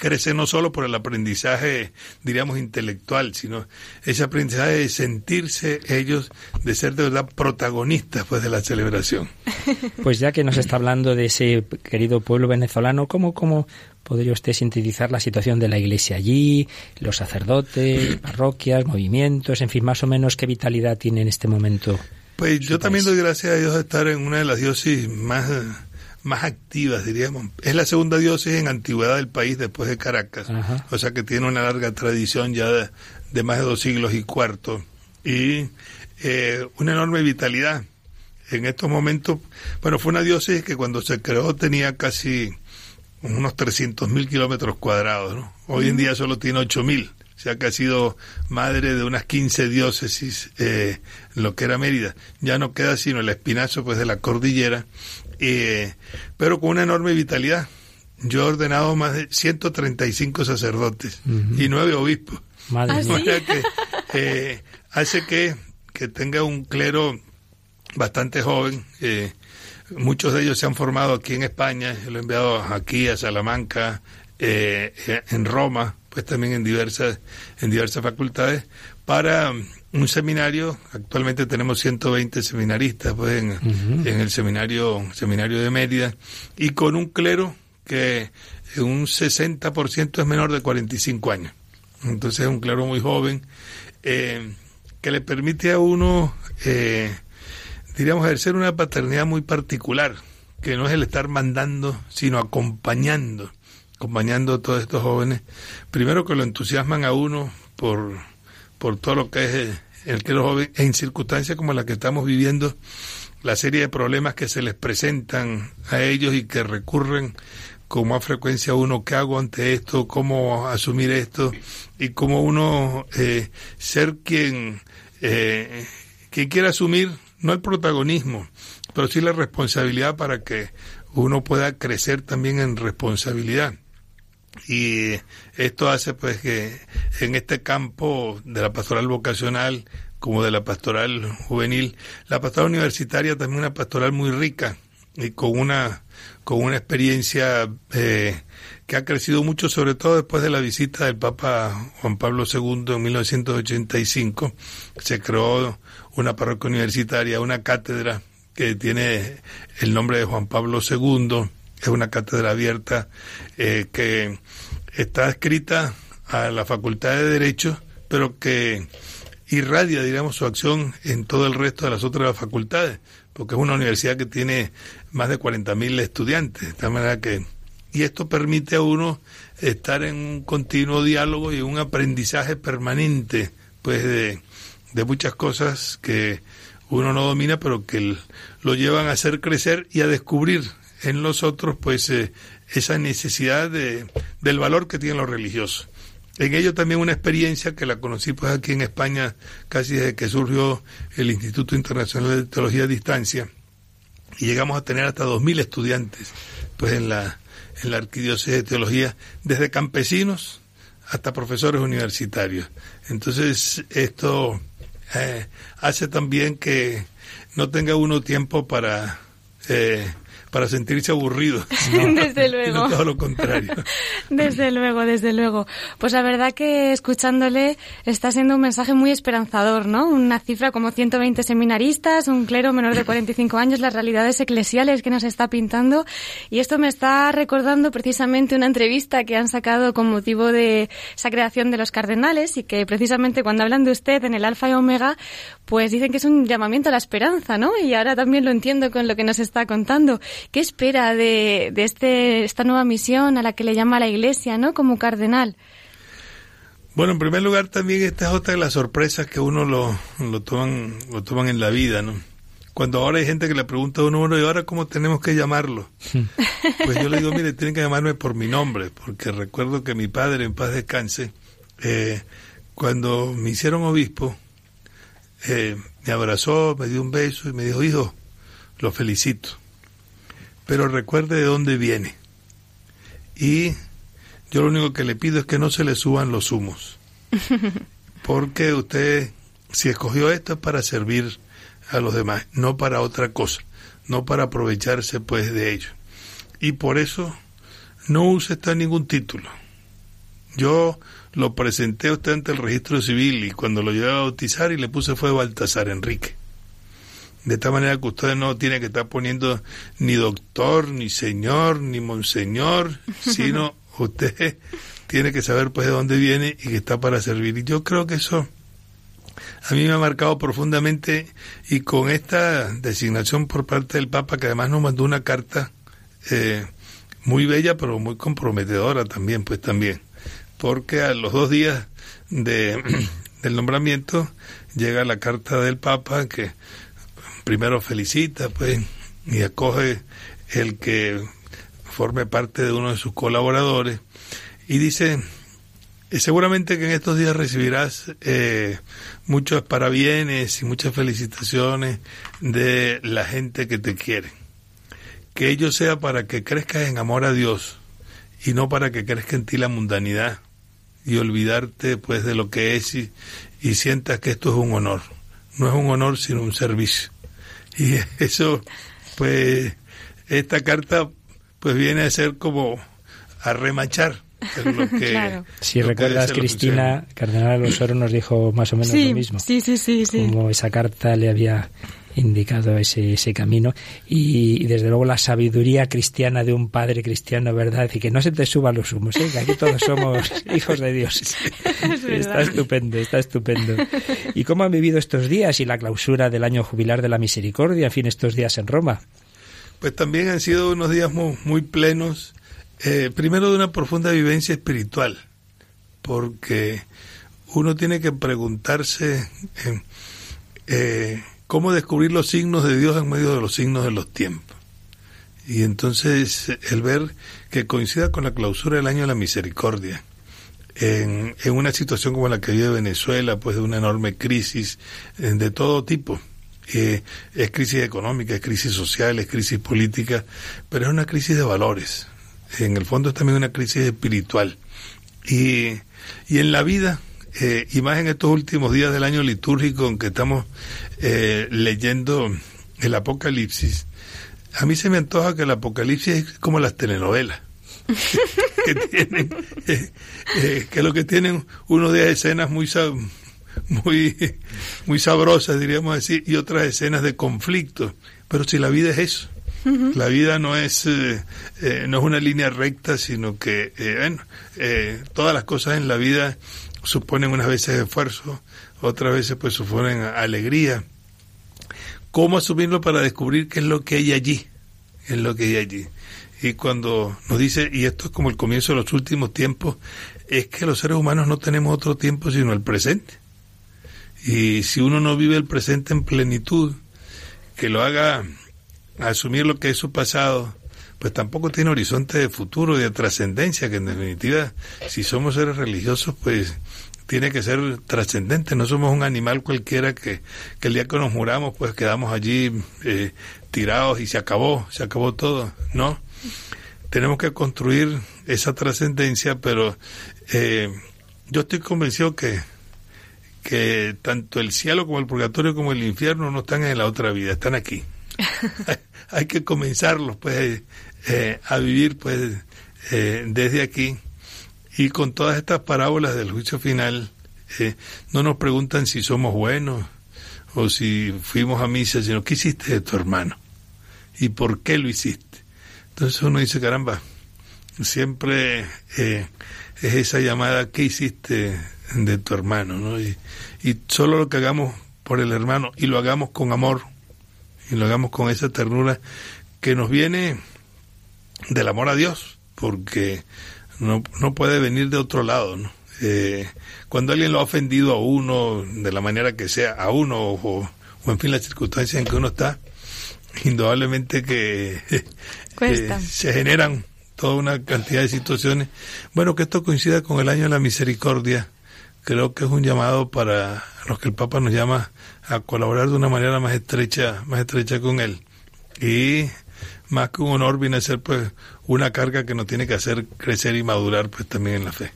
crece no solo por el aprendizaje, diríamos, intelectual, sino ese aprendizaje de sentirse ellos, de ser de verdad protagonistas pues, de la celebración. Pues ya que nos está hablando de ese querido pueblo venezolano, ¿cómo, cómo podría usted sintetizar la situación de la iglesia allí, los sacerdotes, parroquias, movimientos, en fin, más o menos qué vitalidad tiene en este momento? Pues yo también doy gracias a Dios de estar en una de las diócesis más más activas, diríamos. Es la segunda diócesis en antigüedad del país después de Caracas, o sea que tiene una larga tradición ya de, más de dos siglos y cuarto y eh, una enorme vitalidad. En estos momentos, bueno, fue una diócesis que cuando se creó tenía casi unos 300 mil kilómetros cuadrados, ¿no? Hoy en día solo tiene 8 mil, o sea que ha sido madre de unas 15 diócesis eh, lo que era Mérida. Ya no queda sino el espinazo pues de la cordillera eh, pero con una enorme vitalidad. Yo he ordenado más de 135 sacerdotes y nueve obispos. Madre mía. que eh, hace que, que tenga un clero bastante joven. Eh, muchos de ellos se han formado aquí en España, lo he enviado aquí a Salamanca, eh, en Roma, pues también en diversas, en diversas facultades, para un seminario, actualmente tenemos 120 seminaristas pues, en, el seminario, seminario de Mérida, y con un clero que un 60% es menor de 45 años. Entonces es un clero muy joven, eh, que le permite a uno, eh, diríamos, ejercer una paternidad muy particular, que no es el estar mandando, sino acompañando acompañando a todos estos jóvenes, primero que lo entusiasman a uno por, por todo lo que es el, el que los jóvenes, en circunstancias como las que estamos viviendo, la serie de problemas que se les presentan a ellos y que recurren con más frecuencia uno qué hago ante esto, cómo asumir esto y cómo uno eh, ser quien, eh, quien quiera asumir no el protagonismo, pero sí la responsabilidad para que uno pueda crecer también en responsabilidad. Y esto hace pues que en este campo de la pastoral vocacional como de la pastoral juvenil, la pastoral universitaria también una pastoral muy rica y con una con una experiencia eh, que ha crecido mucho, sobre todo después de la visita del Papa Juan Pablo II en 1985. Se creó una parroquia universitaria, una cátedra que tiene el nombre de Juan Pablo II, es una cátedra abierta eh, que está escrita a la Facultad de Derecho, pero que irradia, digamos, su acción en todo el resto de las otras facultades, porque es una universidad que tiene más de 40.000 estudiantes, de manera que y esto permite a uno estar en un continuo diálogo y un aprendizaje permanente, pues de, de muchas cosas que uno no domina, pero que lo llevan a hacer crecer y a descubrir en los otros, pues, eh, esa necesidad de, del valor que tienen los religiosos. En ello también una experiencia que la conocí pues aquí en España casi desde que surgió el Instituto Internacional de Teología a Distancia y llegamos a tener hasta 2.000 estudiantes pues en la, en la Arquidiócesis de Teología, desde campesinos hasta profesores universitarios. Entonces esto eh, hace también que no tenga uno tiempo para eh, para sentirse aburrido. desde luego. todo lo contrario. desde luego, desde luego. Pues la verdad que escuchándole está siendo un mensaje muy esperanzador, ¿no? Una cifra como 120 seminaristas, un clero menor de 45 años, las realidades eclesiales que nos está pintando. Y esto me está recordando precisamente una entrevista que han sacado con motivo de esa creación de los cardenales y que precisamente cuando hablan de usted en el Alfa y Omega, pues dicen que es un llamamiento a la esperanza, ¿no? Y ahora también lo entiendo con lo que nos está contando. ¿Qué espera de, de este, esta nueva misión a la que le llama la Iglesia, ¿no? Como cardenal. Bueno, en primer lugar también esta es otra de las sorpresas que uno lo, lo, toman, lo toman en la vida, ¿no? Cuando ahora hay gente que le pregunta a uno, bueno, ¿y ahora cómo tenemos que llamarlo? Pues yo le digo, mire, tienen que llamarme por mi nombre, porque recuerdo que mi padre, en paz descanse, eh, cuando me hicieron obispo, eh, me abrazó, me dio un beso y me dijo, hijo, lo felicito pero recuerde de dónde viene. Y yo lo único que le pido es que no se le suban los humos. Porque usted, si escogió esto es para servir a los demás, no para otra cosa, no para aprovecharse pues de ello. Y por eso no use usted ningún título. Yo lo presenté a usted ante el registro civil y cuando lo llevé a bautizar y le puse fue Baltasar Enrique. De tal manera que usted no tiene que estar poniendo ni doctor, ni señor, ni monseñor, sino usted tiene que saber pues de dónde viene y que está para servir. Y yo creo que eso a mí me ha marcado profundamente y con esta designación por parte del Papa, que además nos mandó una carta eh, muy bella, pero muy comprometedora también, pues también, porque a los dos días de, del nombramiento llega la carta del Papa que primero felicita pues y acoge el que forme parte de uno de sus colaboradores y dice seguramente que en estos días recibirás eh, muchos parabienes y muchas felicitaciones de la gente que te quiere. Que ello sea para que crezcas en amor a Dios y no para que crezca en ti la mundanidad y olvidarte pues de lo que es y, y sientas que esto es un honor no es un honor sino un servicio y eso, pues, esta carta, pues viene a ser como a remachar. Lo que, Si recuerdas, Cristina, Cardenal Osoro nos dijo más o menos lo mismo. Sí, sí, sí, sí. Como esa carta le había indicado ese, ese camino y, desde luego la sabiduría cristiana de un padre cristiano, ¿verdad? Y que no se te suban los humos, ¿eh? que aquí todos somos hijos de Dios. está estupendo, está estupendo. ¿Y cómo han vivido estos días y la clausura del año jubilar de la misericordia, en fin, estos días en Roma? Pues también han sido unos días muy, muy plenos Eh, primero de una profunda vivencia espiritual, porque uno tiene que preguntarse eh, eh, cómo descubrir los signos de Dios en medio de los signos de los tiempos. Y entonces el ver que coincida con la clausura del año de la misericordia, en, en una situación como la que vive Venezuela, pues de una enorme crisis de todo tipo. Eh, es crisis económica, es crisis social, es crisis política, pero es una crisis de valores. En el fondo es también una crisis espiritual. Y, y en la vida, eh, y más en estos últimos días del año litúrgico en que estamos eh, leyendo el Apocalipsis, a mí se me antoja que el Apocalipsis es como las telenovelas. que tienen, eh, eh, que lo que tienen uno de escenas muy muy muy sabrosas diríamos así y otras escenas de conflicto pero si la vida es eso la vida no es eh, no es una línea recta sino que bueno todas las cosas en la vida suponen unas veces esfuerzo otras veces pues suponen alegría. Cómo asumirlo para descubrir qué es lo que hay allí es lo que hay allí y cuando nos dice, y esto es como el comienzo de los últimos tiempos, es que los seres humanos no tenemos otro tiempo sino el presente. Y si uno no vive el presente en plenitud, que lo haga asumir lo que es su pasado, pues tampoco tiene horizonte de futuro de trascendencia, que en definitiva, si somos seres religiosos, pues tiene que ser trascendente, no somos un animal cualquiera que, que el día que nos muramos, pues quedamos allí eh, tirados y se acabó, se acabó todo, ¿no? tenemos que construir esa trascendencia, pero eh, yo estoy convencido que, que tanto el cielo como el purgatorio como el infierno no están en la otra vida, están aquí. hay, que comenzarlos pues eh, a vivir pues eh, desde aquí y con todas estas parábolas del juicio final no nos preguntan si somos buenos o si fuimos a misa, sino qué hiciste de tu hermano y por qué lo hiciste. Entonces uno dice, caramba, siempre eh, es esa llamada, ¿qué hiciste de tu hermano? ¿no? Y, y solo lo que hagamos por el hermano y lo hagamos con amor y lo hagamos con esa ternura que nos viene del amor a Dios, porque no, no puede venir de otro lado. ¿no? Eh, cuando alguien lo ha ofendido a uno, de la manera que sea, a uno o, o en fin las circunstancias en que uno está, indudablemente que Cuesta. se generan toda una cantidad de situaciones. Bueno, que esto coincida con el año de la misericordia, creo que es un llamado para los que el Papa nos llama a colaborar de una manera más estrecha, más estrecha con él. Y más que un honor viene a ser pues una carga que nos tiene que hacer crecer y madurar pues también en la fe.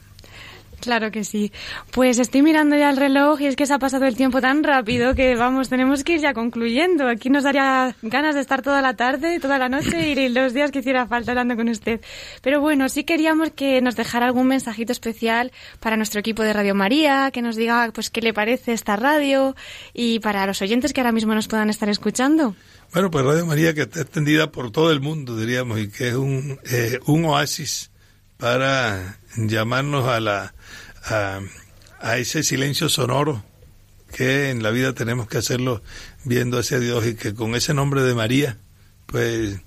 Claro que sí. Pues estoy mirando ya el reloj y es que se ha pasado el tiempo tan rápido que vamos, tenemos que ir ya concluyendo. Aquí nos daría ganas de estar toda la tarde, toda la noche y los días que hiciera falta hablando con usted. Pero bueno, sí queríamos que nos dejara algún mensajito especial para nuestro equipo de Radio María, que nos diga pues qué le parece esta radio y para los oyentes que ahora mismo nos puedan estar escuchando. Bueno, pues Radio María que está extendida por todo el mundo, diríamos, y que es un, eh, un oasis para llamarnos a la a, a, ese silencio sonoro que en la vida tenemos que hacerlo viendo hacia Dios y que con ese nombre de María, pues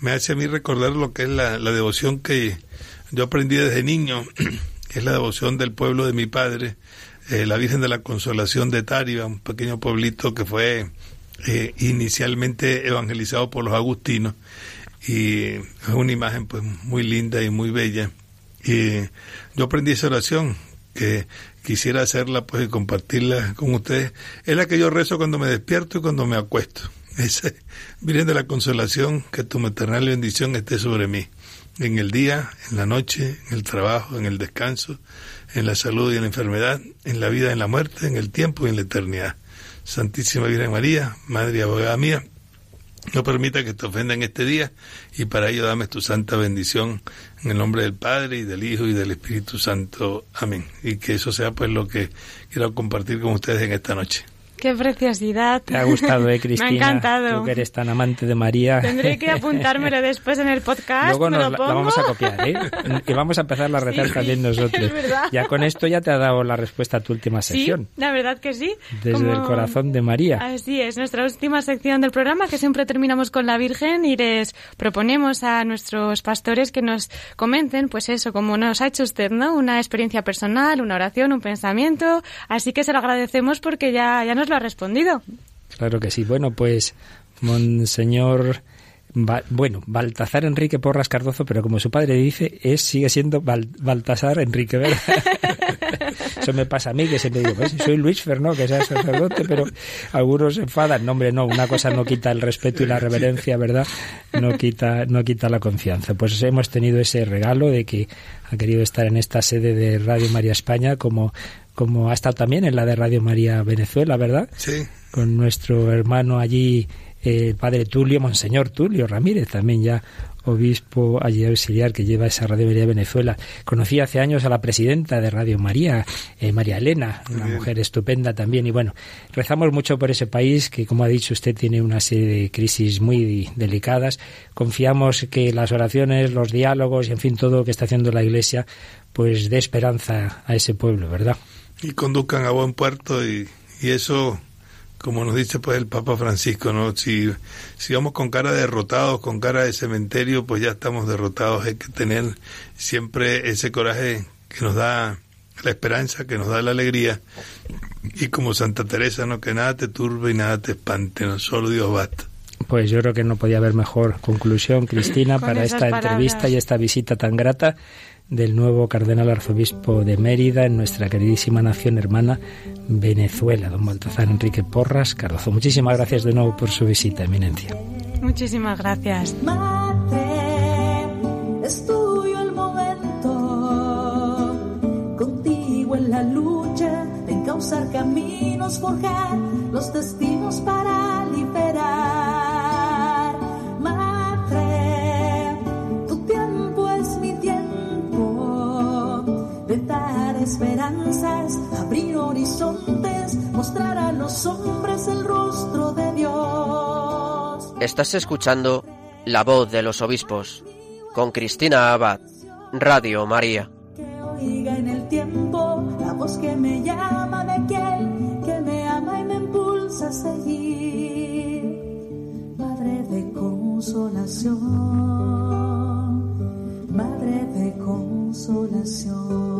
me hace a mí recordar lo que es la, la devoción que yo aprendí desde niño, que es la devoción del pueblo de mi padre, eh, la Virgen de la Consolación de Táriba, un pequeño pueblito que fue eh, inicialmente evangelizado por los agustinos y es una imagen pues muy linda y muy bella. Y yo aprendí esa oración que quisiera hacerla pues y compartirla con ustedes. Es la que yo rezo cuando me despierto y cuando me acuesto. Ese Virgen de la Consolación que tu maternal bendición esté sobre mí en el día, en la noche, en el trabajo, en el descanso, en la salud y en la enfermedad, en la vida en la muerte, en el tiempo y en la eternidad. Santísima Virgen María, Madre y abogada mía, no permita que te ofendan este día y para ello dame tu santa bendición en el nombre del Padre y del Hijo y del Espíritu Santo. Amén. Y que eso sea pues lo que quiero compartir con ustedes en esta noche. Qué preciosidad. Te ha gustado, ¿eh, Cristina? Me ha encantado. Tú que eres tan amante de María. Tendré que apuntármelo después en el podcast. Luego me nos lo la, pongo. la vamos a copiar, ¿eh? Y vamos a empezar a rezar Sí, también nosotros. es verdad. Ya con esto ya te ha dado la respuesta a tu última Sí, sección. la verdad que sí. Desde Como- el corazón de María. Así es, nuestra última sección del programa que siempre terminamos con la Virgen y les proponemos a nuestros pastores que nos comenten, pues eso, como nos ha hecho usted, ¿no? Una experiencia personal, una oración, un pensamiento. Así que se lo agradecemos porque ya, ya nos lo ha respondido. Claro que sí. Bueno, pues, Monseñor. Ba- bueno, Baltasar Enrique Porras Cardozo, pero como su padre dice, es sigue siendo Bal- Baltasar Enrique, ¿verdad? Eso me pasa a mí, que siempre digo, pues, soy Luis Fernó, que sea sacerdote, pero algunos se enfadan. No, hombre, no, una cosa no quita el respeto y la reverencia, ¿verdad? No quita, no quita la confianza. Pues hemos tenido ese regalo de que ha querido estar en esta sede de Radio María España, como, como ha estado también en la de Radio María Venezuela, ¿verdad? Sí, con nuestro hermano allí, el padre Tulio, Monseñor Tulio Ramírez, también ya obispo allí auxiliar que lleva esa Radio María Venezuela. Conocí hace años a la presidenta de Radio María, eh, María Elena, una bien. mujer estupenda también. Y bueno, rezamos mucho por ese país que, como ha dicho usted, tiene una serie de crisis muy delicadas. Confiamos que las oraciones, los diálogos y, en fin, todo lo que está haciendo la Iglesia, pues dé esperanza a ese pueblo, ¿verdad? Y conduzcan a buen puerto y, y eso, como nos dice pues el Papa Francisco, ¿no? Si, si vamos con cara de derrotados, con cara de cementerio, pues ya estamos derrotados. Hay que tener siempre ese coraje que nos da la esperanza, que nos da la alegría. Y como Santa Teresa, ¿no? Que nada te turbe y nada te espante, ¿no? Solo Dios basta. Pues yo creo que no podía haber mejor conclusión, Cristina, para esta entrevista y esta visita tan grata del nuevo cardenal arzobispo de Mérida en nuestra queridísima nación hermana Venezuela, don Baltazar Enrique Porras Cardozo. Muchísimas gracias de nuevo por su visita, eminencia. Muchísimas gracias. Madre, es tuyo el momento, contigo en la lucha, de encauzar caminos, forjar los destinos para liberar. Mostrar a los hombres el rostro de Dios. Estás escuchando La voz de los obispos con Cristina Abad, Radio María. Que oiga en el tiempo la voz que me llama de aquel que me ama y me impulsa a seguir. Madre de consolación, Madre de consolación.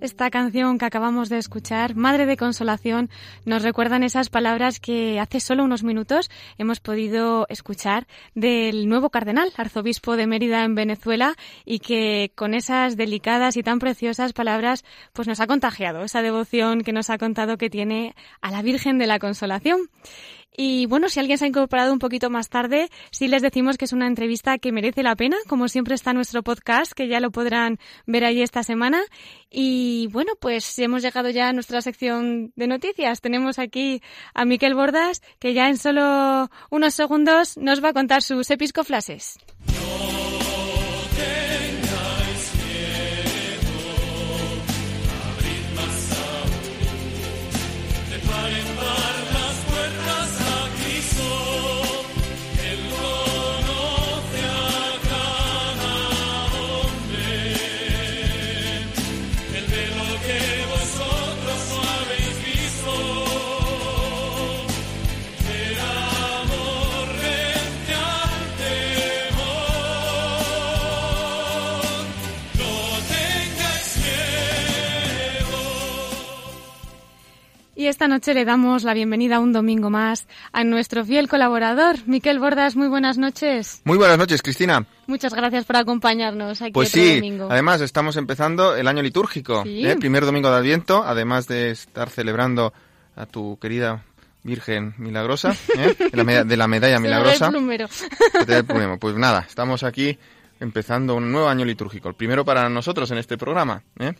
Esta canción que acabamos de escuchar, Madre de Consolación, nos recuerdan esas palabras que hace solo unos minutos hemos podido escuchar del nuevo cardenal, arzobispo de Mérida en Venezuela, y que con esas delicadas y tan preciosas palabras, pues nos ha contagiado esa devoción que nos ha contado que tiene a la Virgen de la Consolación. Y bueno, si alguien se ha incorporado un poquito más tarde, sí les decimos que es una entrevista que merece la pena, como siempre está nuestro podcast, que ya lo podrán ver allí esta semana. Y bueno, pues hemos llegado ya a nuestra sección de noticias. Tenemos aquí a Miquel Bordas, que ya en solo unos segundos nos va a contar sus episcoflases. Y esta noche le damos la bienvenida un domingo más a nuestro fiel colaborador, Miquel Bordas. Muy buenas noches. Muy buenas noches, Cristina. Muchas gracias por acompañarnos aquí Pues otro sí, domingo. además estamos empezando el año litúrgico, Sí. ¿eh? primer domingo de Adviento, además de estar celebrando a tu querida Virgen Milagrosa, ¿eh? de, la meda- de la medalla milagrosa. el el. Pues nada, estamos aquí empezando un nuevo año litúrgico, el primero para nosotros en este programa. ¿eh?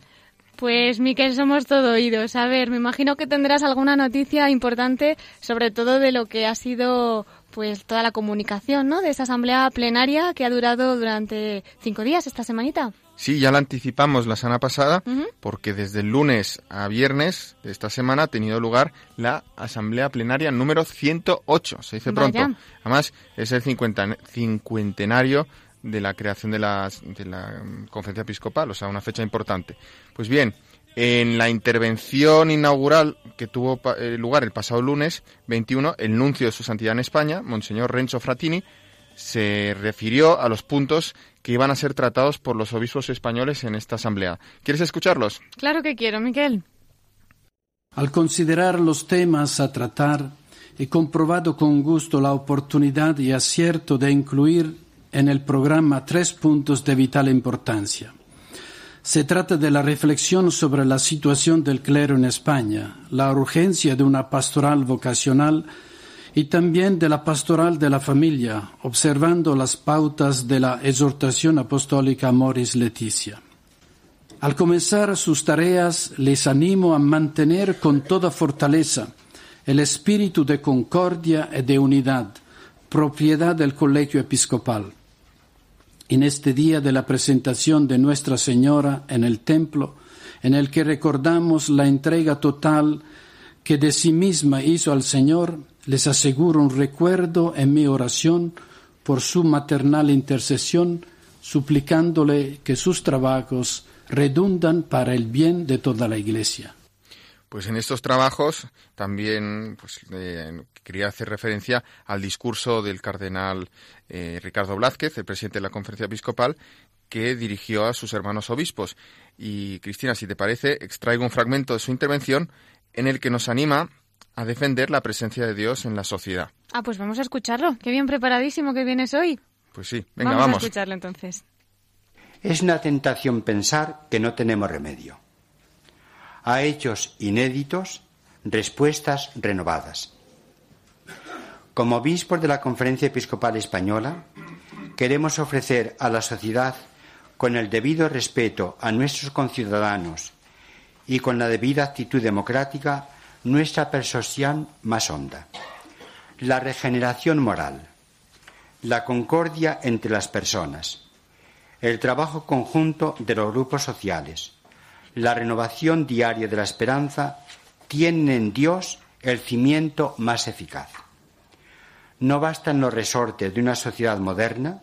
Pues Miquel, somos todo oídos. A ver, me imagino que tendrás alguna noticia importante, sobre todo de lo que ha sido pues toda la comunicación, ¿no? De esa asamblea plenaria que ha durado durante cinco días esta semanita. Sí, ya la anticipamos la semana pasada, porque desde el lunes a viernes de esta semana ha tenido lugar la asamblea plenaria número 108, se dice pronto. Además, es el cincuentenario de la creación de, de la mm, conferencia episcopal, o sea, una fecha importante. Pues bien, en la intervención inaugural que tuvo eh, lugar el pasado lunes 21, el nuncio de su santidad en España, Monseñor Renzo Fratini, se refirió a los puntos que iban a ser tratados por los obispos españoles en esta asamblea. ¿Quieres escucharlos? Claro que quiero, Miguel. Al considerar los temas a tratar, he comprobado con gusto la oportunidad y acierto de incluir en el programa tres puntos de vital importancia. Se trata de la reflexión sobre la situación del clero en España, la urgencia de una pastoral vocacional y también de la pastoral de la familia, observando las pautas de la exhortación apostólica Moris Leticia. Al comenzar sus tareas, les animo a mantener con toda fortaleza el espíritu de concordia y de unidad, propiedad del colegio episcopal en este día de la presentación de Nuestra Señora en el templo, en el que recordamos la entrega total que de sí misma hizo al Señor, les aseguro un recuerdo en mi oración por su maternal intercesión, suplicándole que sus trabajos redundan para el bien de toda la Iglesia. Pues en estos trabajos también pues, quería hacer referencia al discurso del cardenal eh, Ricardo Blázquez, el presidente de la Conferencia Episcopal, que dirigió a sus hermanos obispos. Y Cristina, si te parece, extraigo un fragmento de su intervención en el que nos anima a defender la presencia de Dios en la sociedad. Ah, pues vamos a escucharlo. Qué bien preparadísimo que vienes hoy. Pues sí, venga, vamos. Vamos a escucharlo entonces. Es una tentación pensar que no tenemos remedio a hechos inéditos respuestas renovadas. Como obispos de la Conferencia Episcopal Española, queremos ofrecer a la sociedad, con el debido respeto a nuestros conciudadanos y con la debida actitud democrática, nuestra persuasión más honda. La regeneración moral, la concordia entre las personas, el trabajo conjunto de los grupos sociales, la renovación diaria de la esperanza tienen en Dios el cimiento más eficaz. No bastan los resortes de una sociedad moderna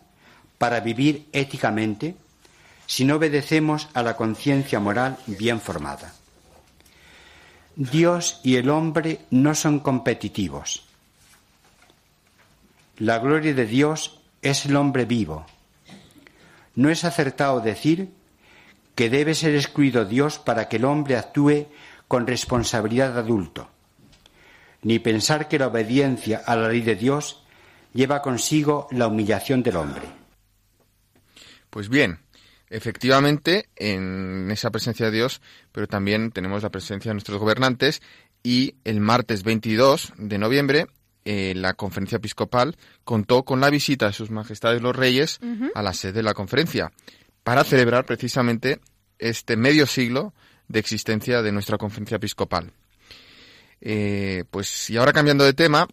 para vivir éticamente si no obedecemos a la conciencia moral bien formada. Dios y el hombre no son competitivos. La gloria de Dios es el hombre vivo. No es acertado decir que debe ser excluido Dios para que el hombre actúe con responsabilidad de adulto, ni pensar que la obediencia a la ley de Dios lleva consigo la humillación del hombre. Pues bien, efectivamente, en esa presencia de Dios, pero también tenemos la presencia de nuestros gobernantes y el martes 22 de noviembre eh, la conferencia episcopal contó con la visita de sus majestades los reyes a la sede de la conferencia para celebrar precisamente este medio siglo de existencia de nuestra conferencia episcopal. Eh, pues y ahora cambiando de tema,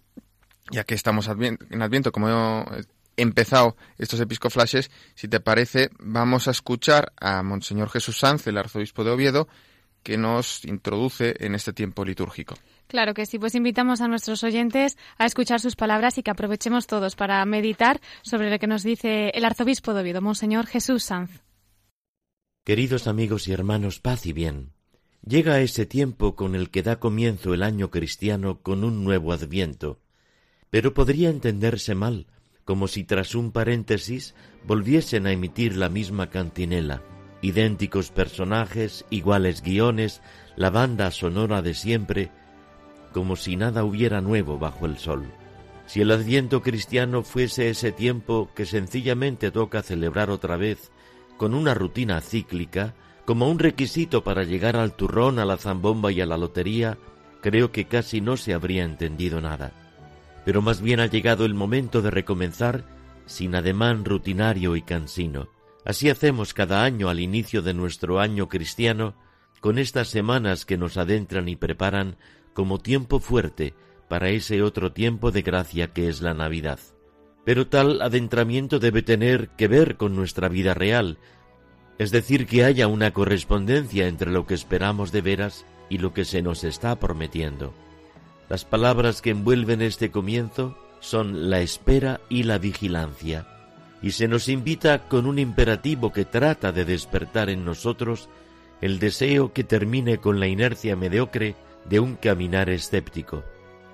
ya que estamos en Adviento, como he empezado estos episcoflashes, si te parece, vamos a escuchar a Monseñor Jesús Sanz, el arzobispo de Oviedo, que nos introduce en este tiempo litúrgico. Claro que sí, pues invitamos a nuestros oyentes a escuchar sus palabras y que aprovechemos todos para meditar sobre lo que nos dice el arzobispo de Oviedo, Monseñor Jesús Sanz. Queridos amigos y hermanos, paz y bien. Llega ese tiempo con el que da comienzo el año cristiano con un nuevo adviento, pero podría entenderse mal, como si tras un paréntesis volviesen a emitir la misma cantinela, idénticos personajes, iguales guiones, la banda sonora de siempre, como si nada hubiera nuevo bajo el sol. Si el adviento cristiano fuese ese tiempo que sencillamente toca celebrar otra vez, con una rutina cíclica, como un requisito para llegar al turrón, a la zambomba y a la lotería, creo que casi no se habría entendido nada. Pero más bien ha llegado el momento de recomenzar sin ademán rutinario y cansino. Así hacemos cada año al inicio de nuestro año cristiano, con estas semanas que nos adentran y preparan como tiempo fuerte para ese otro tiempo de gracia que es la Navidad. Pero tal adentramiento debe tener que ver con nuestra vida real, es decir, que haya una correspondencia entre lo que esperamos de veras y lo que se nos está prometiendo. Las palabras que envuelven este comienzo son la espera y la vigilancia, y se nos invita con un imperativo que trata de despertar en nosotros el deseo que termine con la inercia mediocre de un caminar escéptico.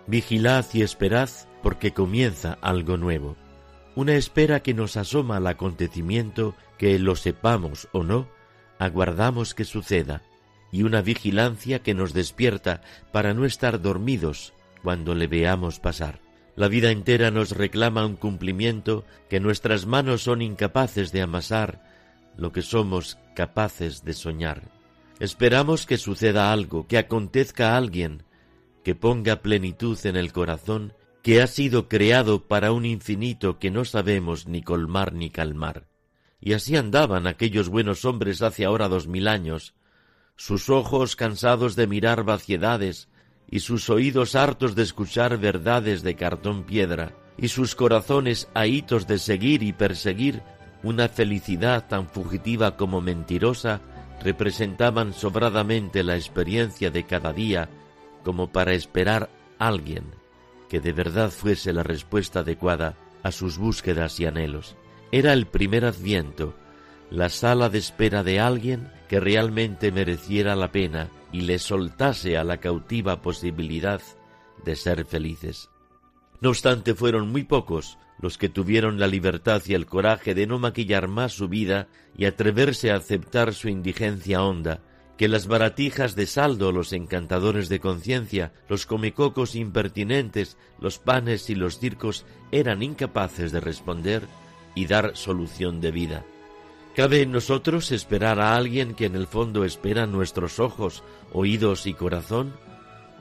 Vigilad y esperad porque comienza algo nuevo. Una espera que nos asoma al acontecimiento que, lo sepamos o no, aguardamos que suceda, y una vigilancia que nos despierta para no estar dormidos cuando le veamos pasar. La vida entera nos reclama un cumplimiento que nuestras manos son incapaces de amasar, lo que somos capaces de soñar. Esperamos que suceda algo, que acontezca alguien, que ponga plenitud en el corazón que ha sido creado para un infinito que no sabemos ni colmar ni calmar. Y así andaban aquellos buenos hombres hace ahora dos mil años, sus ojos cansados de mirar vaciedades, y sus oídos hartos de escuchar verdades de cartón piedra, y sus corazones ahitos de seguir y perseguir una felicidad tan fugitiva como mentirosa, representaban sobradamente la experiencia de cada día como para esperar a alguien que de verdad fuese la respuesta adecuada a sus búsquedas y anhelos. Era el primer adviento, la sala de espera de alguien que realmente mereciera la pena y le soltase a la cautiva posibilidad de ser felices. No obstante, fueron muy pocos los que tuvieron la libertad y el coraje de no maquillar más su vida y atreverse a aceptar su indigencia honda, que las baratijas de saldo, los encantadores de conciencia, los comecocos impertinentes, los panes y los circos eran incapaces de responder y dar solución de vida. ¿Cabe en nosotros esperar a alguien que en el fondo espera nuestros ojos, oídos y corazón?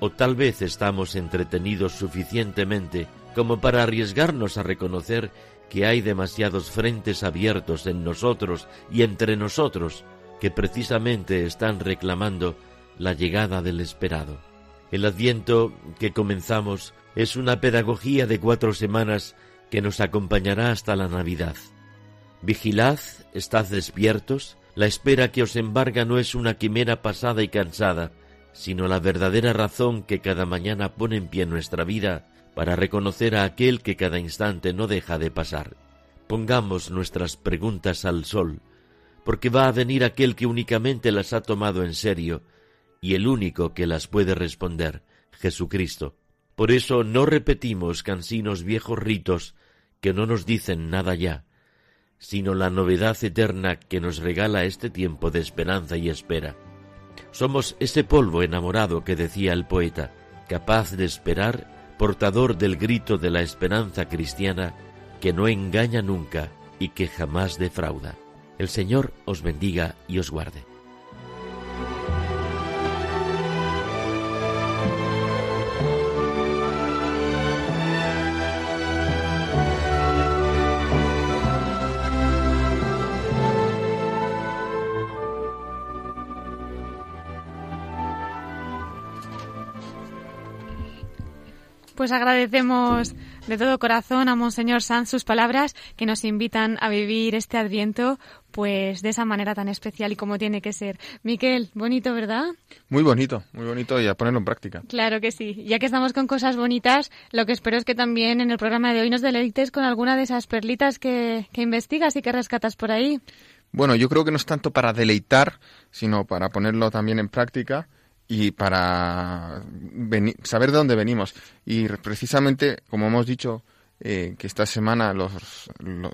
¿O tal vez estamos entretenidos suficientemente como para arriesgarnos a reconocer que hay demasiados frentes abiertos en nosotros y entre nosotros que precisamente están reclamando la llegada del esperado. El adviento que comenzamos es una pedagogía de cuatro semanas que nos acompañará hasta la Navidad. Vigilad, estad despiertos, la espera que os embarga no es una quimera pasada y cansada, sino la verdadera razón que cada mañana pone en pie nuestra vida para reconocer a aquel que cada instante no deja de pasar. Pongamos nuestras preguntas al sol, porque va a venir aquel que únicamente las ha tomado en serio y el único que las puede responder, Jesucristo. Por eso no repetimos cansinos viejos ritos que no nos dicen nada ya, sino la novedad eterna que nos regala este tiempo de esperanza y espera. Somos ese polvo enamorado que decía el poeta, capaz de esperar, portador del grito de la esperanza cristiana, que no engaña nunca y que jamás defrauda. El Señor os bendiga y os guarde. Pues agradecemos de todo corazón a Monseñor Sanz sus palabras que nos invitan a vivir este Adviento pues de esa manera tan especial y como tiene que ser. Miquel, bonito, ¿verdad? Muy bonito, muy bonito y a ponerlo en práctica. Claro que sí. Ya que estamos con cosas bonitas, lo que espero es que también en el programa de hoy nos deleites con alguna de esas perlitas que, que investigas y que rescatas por ahí. Bueno, yo creo que no es tanto para deleitar, sino para ponerlo también en práctica y para saber de dónde venimos. Y precisamente, como hemos dicho, eh, que esta semana los,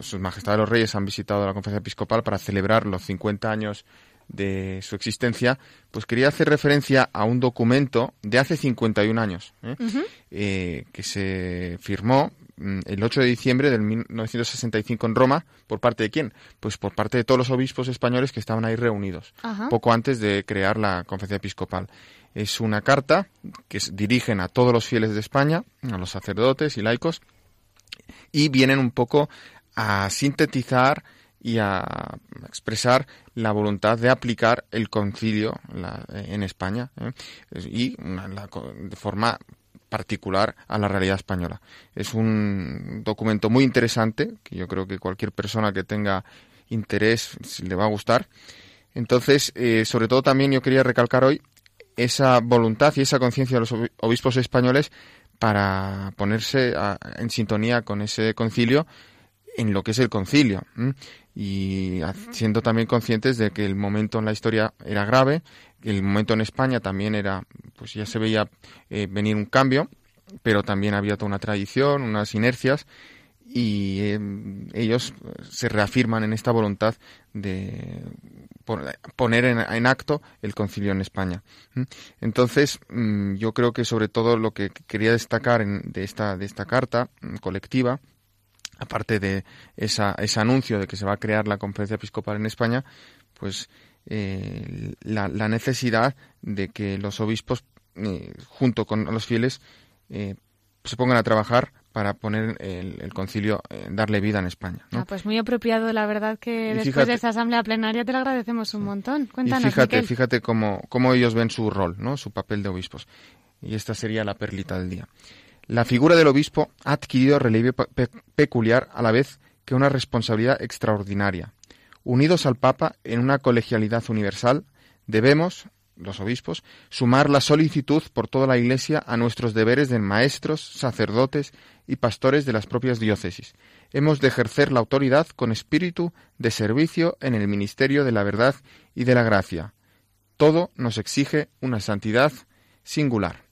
sus majestades los reyes han visitado la conferencia episcopal para celebrar los 50 años de su existencia, pues quería hacer referencia a un documento de hace 51 años, ¿eh? Eh, que se firmó el 8 de diciembre del 1965 en Roma, ¿por parte de quién? Pues por parte de todos los obispos españoles que estaban ahí reunidos, poco antes de crear la conferencia episcopal. Es una carta que dirigen a todos los fieles de España, a los sacerdotes y laicos, y vienen un poco a sintetizar y a expresar la voluntad de aplicar el concilio en España ¿eh? y de forma particular a la realidad española. Es un documento muy interesante que yo creo que cualquier persona que tenga interés le va a gustar. Entonces, eh, sobre todo también yo quería recalcar hoy esa voluntad y esa conciencia de los obispos españoles para ponerse en sintonía con ese concilio en lo que es el concilio y siendo también conscientes de que el momento en la historia era grave, el momento en España también era, pues ya se veía eh, venir un cambio, pero también había toda una tradición, unas inercias y eh, ellos se reafirman en esta voluntad de poner en, acto el concilio en España. Entonces, mm, yo creo que sobre todo lo que quería destacar de, esta, de esta carta mm, colectiva, aparte de esa, ese anuncio de que se va a crear la conferencia episcopal en España, pues eh, la, necesidad de que los obispos, eh, junto con los fieles, se pongan a trabajar para poner el, concilio, eh, darle vida en España. Ah, pues muy apropiado, la verdad que después de esta asamblea plenaria te lo agradecemos un montón. Cuéntanos, y fíjate, fíjate cómo, cómo ellos ven su rol, ¿no? su papel de obispos. Y esta sería la perlita del día. La figura del obispo ha adquirido relieve peculiar a la vez que una responsabilidad extraordinaria. Unidos al Papa en una colegialidad universal, debemos, los obispos, sumar la solicitud por toda la Iglesia a nuestros deberes de maestros, sacerdotes y pastores de las propias diócesis. Hemos de ejercer la autoridad con espíritu de servicio en el ministerio de la verdad y de la gracia. Todo nos exige una santidad singular.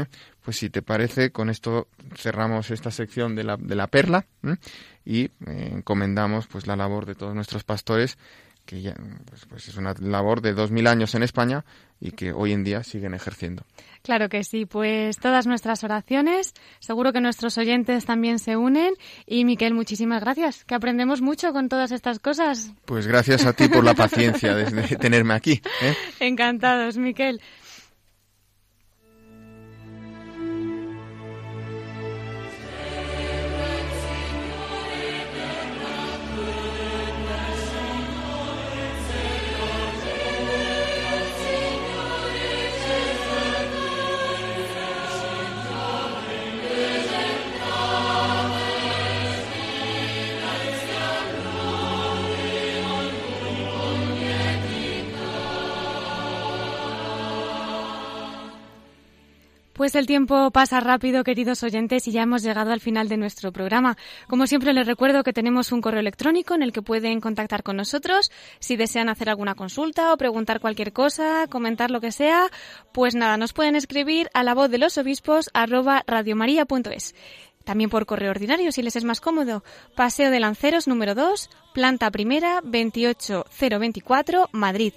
¿Eh? Pues si te parece, con esto cerramos esta sección de la, de la perla ¿eh? y eh, encomendamos pues la labor de todos nuestros pastores que ya, pues, pues, es una labor de dos mil años en España y que hoy en día siguen ejerciendo. Claro que sí, pues todas nuestras oraciones, seguro que nuestros oyentes también se unen y Miquel, muchísimas gracias, que aprendemos mucho con todas estas cosas. Pues gracias a ti por la paciencia de, tenerme aquí. ¿eh? Encantados, Miquel. Pues el tiempo pasa rápido, queridos oyentes, y ya hemos llegado al final de nuestro programa. Como siempre, les recuerdo que tenemos un correo electrónico en el que pueden contactar con nosotros si desean hacer alguna consulta o preguntar cualquier cosa, comentar lo que sea. Pues nada, nos pueden escribir a la voz de los obispos arroba radiomaria.es. También por correo ordinario, si les es más cómodo. Paseo de Lanceros número 2, planta primera, 28024, Madrid.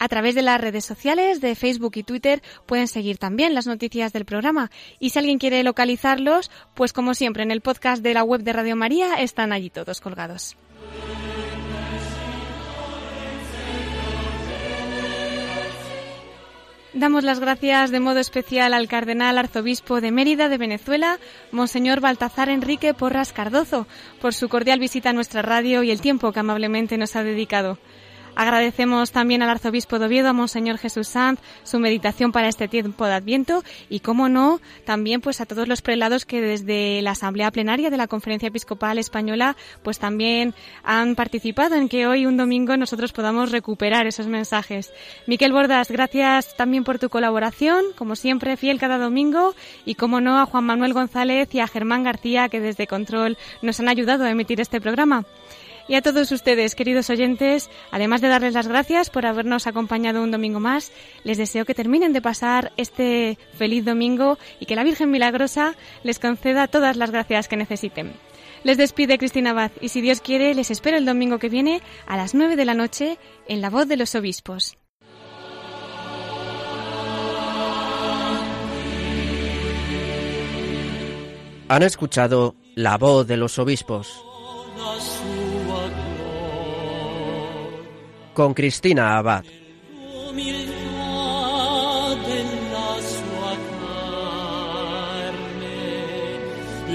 A través de las redes sociales de Facebook y Twitter pueden seguir también las noticias del programa. Y si alguien quiere localizarlos, pues como siempre en el podcast de la web de Radio María están allí todos colgados. Damos las gracias de modo especial al cardenal arzobispo de Mérida de Venezuela, Monseñor Baltazar Enrique Porras Cardozo, por su cordial visita a nuestra radio y el tiempo que amablemente nos ha dedicado. Agradecemos también al arzobispo de Oviedo, a Monseñor Jesús Sanz, su meditación para este tiempo de Adviento y, como no, también pues a todos los prelados que desde la Asamblea Plenaria de la Conferencia Episcopal Española pues también han participado en que hoy, un domingo, nosotros podamos recuperar esos mensajes. Miquel Bordas, gracias también por tu colaboración, como siempre, fiel cada domingo y, como no, a Juan Manuel González y a Germán García que desde Control nos han ayudado a emitir este programa. Y a todos ustedes, queridos oyentes, además de darles las gracias por habernos acompañado un domingo más, les deseo que terminen de pasar este feliz domingo y que la Virgen Milagrosa les conceda todas las gracias que necesiten. Les despide Cristina Abad y si Dios quiere les espero el domingo que viene a las 9 de la noche en La Voz de los Obispos. Han escuchado La Voz de los Obispos con Cristina Abad.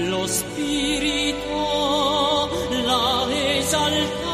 lo spirito la esalta